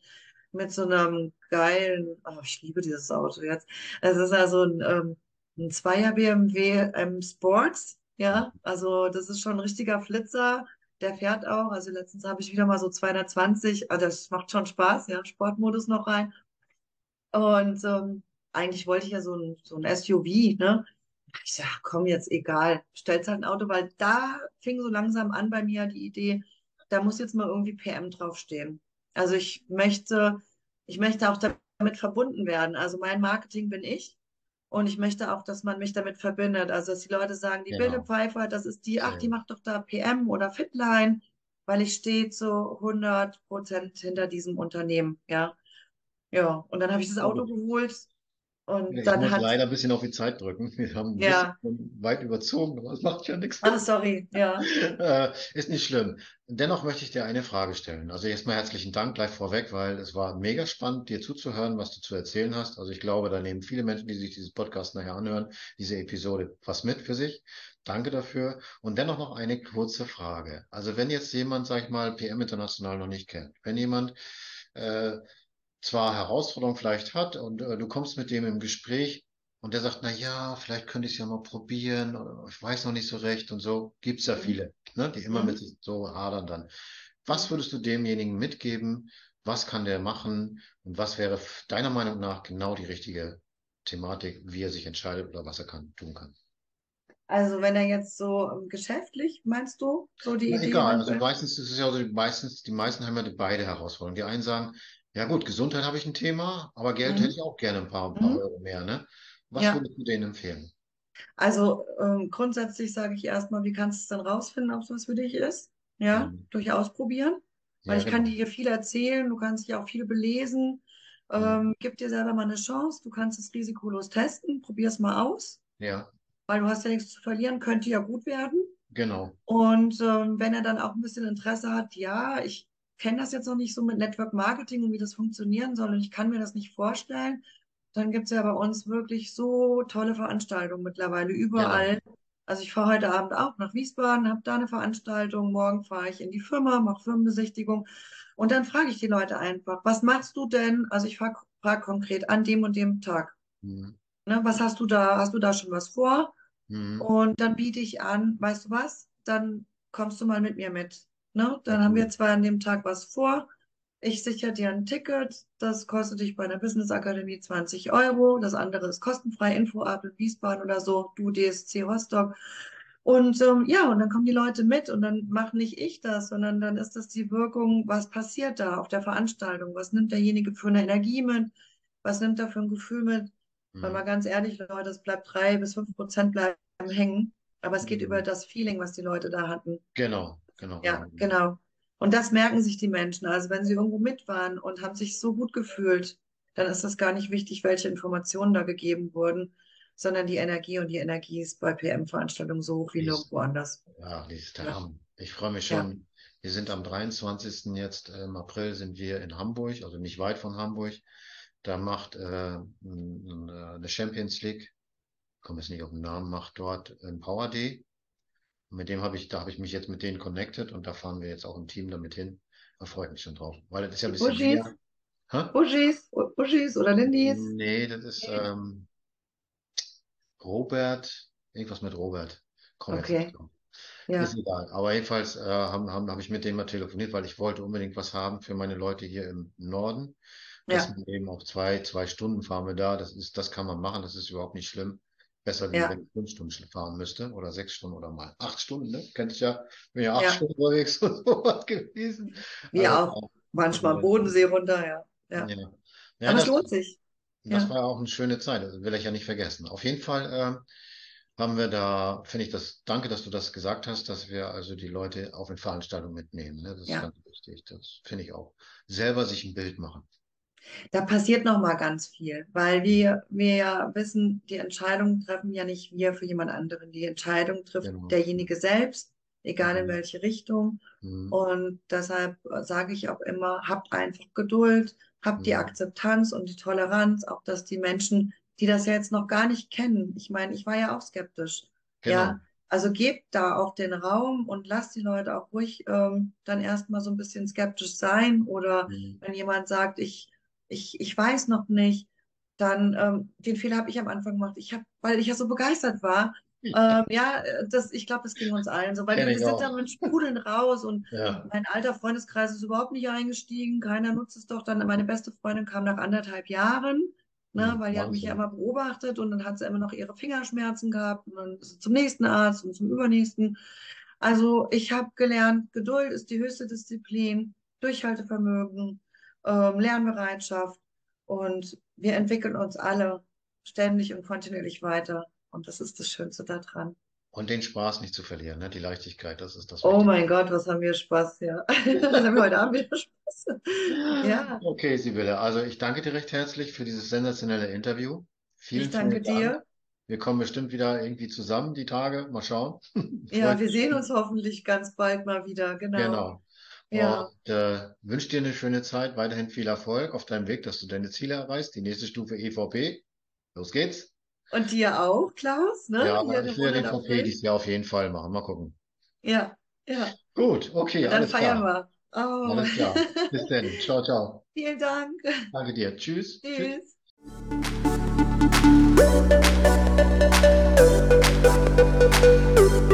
[SPEAKER 2] mit so einem geilen, oh, ich liebe dieses Auto jetzt. Es ist also ein, ähm, ein Zweier BMW ähm, Sports, ja, also das ist schon ein richtiger Flitzer. Der fährt auch, also letztens habe ich wieder mal so 220, also das macht schon Spaß, ja, Sportmodus noch rein. Und ähm, eigentlich wollte ich ja so ein, so ein SUV, ne? Ich sag, komm, jetzt egal, stellst halt ein Auto, weil da fing so langsam an bei mir die Idee, da muss jetzt mal irgendwie PM draufstehen. Also ich möchte, ich möchte auch damit verbunden werden. Also mein Marketing bin ich und ich möchte auch, dass man mich damit verbindet. Also dass die Leute sagen, die Bille
[SPEAKER 1] Genau.
[SPEAKER 2] Pfeiffer, das ist die, ach, die macht doch da PM oder Fitline, weil ich stehe zu 100 Prozent hinter diesem Unternehmen, ja. Ja, und dann habe ich das Auto geholt und
[SPEAKER 1] Ich
[SPEAKER 2] dann
[SPEAKER 1] muss
[SPEAKER 2] hat,
[SPEAKER 1] leider ein bisschen auf die Zeit drücken. Wir haben
[SPEAKER 2] ja,
[SPEAKER 1] weit überzogen, aber das macht ja nichts.
[SPEAKER 2] ah, sorry, ja.
[SPEAKER 1] Äh, ist nicht schlimm. Dennoch möchte ich dir eine Frage stellen. Also erstmal herzlichen Dank gleich vorweg, weil es war mega spannend, dir zuzuhören, was du zu erzählen hast. Also ich glaube, da nehmen viele Menschen, die sich dieses Podcast nachher anhören, diese Episode was mit für sich. Danke dafür. Und dennoch noch eine kurze Frage. Also wenn jetzt jemand, sag ich mal, PM International noch nicht kennt, wenn jemand äh, zwar Herausforderungen vielleicht hat und äh, du kommst mit dem im Gespräch und der sagt, na ja, vielleicht könnte ich es ja mal probieren oder ich weiß noch nicht so recht und so, gibt's ja
[SPEAKER 2] Mhm.
[SPEAKER 1] viele, ne, die immer mit
[SPEAKER 2] Mhm.
[SPEAKER 1] so hadern dann. Was würdest du demjenigen mitgeben? Was kann der machen? Und was wäre deiner Meinung nach genau die richtige Thematik, wie er sich entscheidet oder was er kann, tun kann?
[SPEAKER 2] Also wenn er jetzt so ähm, geschäftlich, meinst du, so die
[SPEAKER 1] Ja,
[SPEAKER 2] Idee
[SPEAKER 1] egal. Also
[SPEAKER 2] will?
[SPEAKER 1] meistens ist es ja so, die meistens, die meisten haben ja beide Herausforderungen. Die einen sagen, ja gut, Gesundheit habe ich ein Thema, aber Geld hätte
[SPEAKER 2] Mhm.
[SPEAKER 1] ich auch gerne ein paar, ein paar
[SPEAKER 2] Mhm.
[SPEAKER 1] Euro mehr, ne? Was
[SPEAKER 2] Ja,
[SPEAKER 1] würdest du denen empfehlen?
[SPEAKER 2] also ähm, grundsätzlich sage ich erstmal, wie kannst du es dann rausfinden, ob es was für dich ist? Ja,
[SPEAKER 1] Mhm.
[SPEAKER 2] durch Ausprobieren. Weil
[SPEAKER 1] Ja,
[SPEAKER 2] ich kann
[SPEAKER 1] genau.
[SPEAKER 2] dir hier viel erzählen, du kannst dich auch viel belesen.
[SPEAKER 1] Mhm.
[SPEAKER 2] Ähm, gib dir selber mal eine Chance, du kannst es risikolos testen, probier es mal aus,
[SPEAKER 1] Ja,
[SPEAKER 2] weil du hast ja nichts zu verlieren, könnte ja gut werden.
[SPEAKER 1] genau.
[SPEAKER 2] Und ähm, wenn er dann auch ein bisschen Interesse hat, ja, ich kenne das jetzt noch nicht so mit Network Marketing und wie das funktionieren soll und ich kann mir das nicht vorstellen, dann gibt es ja bei uns wirklich so tolle Veranstaltungen mittlerweile überall. Also ich fahre heute Abend auch nach Wiesbaden, habe da eine Veranstaltung, morgen fahre ich in die Firma, mache Firmenbesichtigung und dann frage ich die Leute einfach, was machst du denn? Also ich frage frag konkret an dem und dem Tag.
[SPEAKER 1] Mhm.
[SPEAKER 2] Ne, was hast du da? Hast du da schon was vor?
[SPEAKER 1] Mhm.
[SPEAKER 2] Und dann biete ich an, weißt du was? Dann kommst du mal mit mir mit. Ne? Dann haben wir zwar an dem Tag was vor. Ich sichere dir ein Ticket. Das kostet dich bei der Business Akademie 20 Euro. Das andere ist kostenfrei. Infoab in Wiesbaden oder so. Du DSC Rostock. Und ähm, ja, und dann kommen die Leute mit und dann mache nicht ich das, sondern dann ist das die Wirkung, was passiert da auf der Veranstaltung? Was nimmt derjenige für eine Energie mit? Was nimmt er für ein Gefühl mit? Weil
[SPEAKER 1] Mhm.
[SPEAKER 2] mal ganz ehrlich, Leute, es bleibt drei bis fünf Prozent bleiben hängen. Aber es geht
[SPEAKER 1] Mhm.
[SPEAKER 2] über das Feeling, was die Leute da hatten.
[SPEAKER 1] Genau, genau,
[SPEAKER 2] Ja,
[SPEAKER 1] genau.
[SPEAKER 2] genau. Und das merken sich die Menschen. Also wenn sie irgendwo mit waren und haben sich so gut gefühlt, dann ist das gar nicht wichtig, welche Informationen da gegeben wurden, sondern die Energie. Und die Energie ist bei PM-Veranstaltungen so hoch wie nirgendwo anders.
[SPEAKER 1] Ja, die ist der
[SPEAKER 2] Ja.
[SPEAKER 1] Hammer. Ich freue mich
[SPEAKER 2] Ja.
[SPEAKER 1] schon. Wir sind am 23. jetzt, äh, im April sind wir in Hamburg, also nicht weit von Hamburg. Da macht äh, äh, eine Champions League, komme jetzt nicht auf den Namen, macht dort ein Power Day. Und mit dem habe ich, da habe ich mich jetzt mit denen connected und da fahren wir jetzt auch im Team damit hin. Da freue ich mich schon drauf. Weil das ist ja ein bisschen?
[SPEAKER 2] Buschis, Buschis oder Lindis?
[SPEAKER 1] Nee, das ist ähm, Robert, irgendwas mit Robert. Komm jetzt
[SPEAKER 2] Okay. Ja,
[SPEAKER 1] Ist egal. Aber jedenfalls äh, habe ich mit denen mal telefoniert, weil ich wollte unbedingt was haben für meine Leute hier im Norden. Dass
[SPEAKER 2] ja,
[SPEAKER 1] man eben auf zwei, zwei Stunden fahren wir da. Das ist, das kann man machen. Das ist überhaupt nicht schlimm. Besser, wie
[SPEAKER 2] ja,
[SPEAKER 1] wenn ich fünf Stunden fahren müsste oder sechs Stunden oder mal acht Stunden, ne? Kennt ich ja. Bin ja acht
[SPEAKER 2] ja.
[SPEAKER 1] Stunden unterwegs und sowas gewesen.
[SPEAKER 2] Wir
[SPEAKER 1] Also,
[SPEAKER 2] auch. Manchmal
[SPEAKER 1] äh,
[SPEAKER 2] Bodensee runter, ja. Ja.
[SPEAKER 1] ja. Ja,
[SPEAKER 2] Aber es
[SPEAKER 1] das,
[SPEAKER 2] lohnt sich.
[SPEAKER 1] das
[SPEAKER 2] Ja.
[SPEAKER 1] war auch eine schöne Zeit, das will ich ja nicht vergessen. Auf jeden Fall ähm, haben wir da, finde ich das, danke, dass du das gesagt hast, dass wir also die Leute auf in Veranstaltungen mitnehmen. Ne? Das ist
[SPEAKER 2] Ja.
[SPEAKER 1] ganz wichtig. Das finde ich auch. Selber sich ein Bild machen.
[SPEAKER 2] Da passiert noch mal ganz viel, weil wir, wir ja wissen, die Entscheidung treffen ja nicht wir für jemand anderen. Die Entscheidung trifft
[SPEAKER 1] Genau.
[SPEAKER 2] derjenige selbst, egal in
[SPEAKER 1] Mhm.
[SPEAKER 2] welche Richtung.
[SPEAKER 1] Mhm.
[SPEAKER 2] Und deshalb sage ich auch immer, habt einfach Geduld, habt die
[SPEAKER 1] Mhm.
[SPEAKER 2] Akzeptanz und die Toleranz, auch dass die Menschen, die das ja jetzt noch gar nicht kennen, ich meine, ich war ja auch skeptisch,
[SPEAKER 1] Genau.
[SPEAKER 2] ja, also gebt da auch den Raum und lasst die Leute auch ruhig ähm, dann erstmal so ein bisschen skeptisch sein oder
[SPEAKER 1] Mhm.
[SPEAKER 2] wenn jemand sagt, ich, ich, ich weiß noch nicht, dann ähm, den Fehler habe ich am Anfang gemacht. Ich habe, weil ich ja so begeistert war, ähm, ja, das, ich glaube, das ging uns allen so, weil wir sind
[SPEAKER 1] auch.
[SPEAKER 2] da mit Sprudeln raus und
[SPEAKER 1] Ja.
[SPEAKER 2] mein alter Freundeskreis ist überhaupt nicht eingestiegen. Keiner nutzt es doch. Dann meine beste Freundin kam nach anderthalb Jahren, ne,
[SPEAKER 1] Mhm.
[SPEAKER 2] weil die hat mich ja immer beobachtet und dann hat sie immer noch ihre Fingerschmerzen gehabt und dann ist sie zum nächsten Arzt und zum übernächsten. Also ich habe gelernt, Geduld ist die höchste Disziplin, Durchhaltevermögen, ähm, Lernbereitschaft und wir entwickeln uns alle ständig und kontinuierlich weiter. Und das ist das Schönste daran.
[SPEAKER 1] Und den Spaß nicht zu verlieren, ne? Die Leichtigkeit, das ist das
[SPEAKER 2] Oh
[SPEAKER 1] Wichtige.
[SPEAKER 2] mein Gott, was haben wir Spaß, ja. Haben wir heute Abend wieder Spaß? Ja,
[SPEAKER 1] Okay, Sibylle, also ich danke dir recht herzlich für dieses sensationelle Interview. Vielen,
[SPEAKER 2] ich danke
[SPEAKER 1] vielen Dank.
[SPEAKER 2] dir.
[SPEAKER 1] Wir kommen bestimmt wieder irgendwie zusammen die Tage. Mal schauen.
[SPEAKER 2] Ja, wir sehen uns hoffentlich ganz bald mal wieder. Genau.
[SPEAKER 1] Genau.
[SPEAKER 2] Ja,
[SPEAKER 1] Und äh, wünsche dir eine schöne Zeit, weiterhin viel Erfolg auf deinem Weg, dass du deine Ziele erreichst. Die nächste Stufe EVP. Los geht's.
[SPEAKER 2] und dir auch, Klaus, ne?
[SPEAKER 1] Ja,
[SPEAKER 2] Hier
[SPEAKER 1] ich will den
[SPEAKER 2] Monat
[SPEAKER 1] VP
[SPEAKER 2] April.
[SPEAKER 1] dieses Jahr auf jeden Fall machen. Mal gucken.
[SPEAKER 2] Ja, ja.
[SPEAKER 1] Gut, okay,
[SPEAKER 2] dann
[SPEAKER 1] alles
[SPEAKER 2] feiern
[SPEAKER 1] klar.
[SPEAKER 2] wir. Oh.
[SPEAKER 1] Alles klar. Bis dann. Ciao, ciao.
[SPEAKER 2] Vielen Dank.
[SPEAKER 1] Danke dir. Tschüss. Tschüss.
[SPEAKER 2] Tschüss.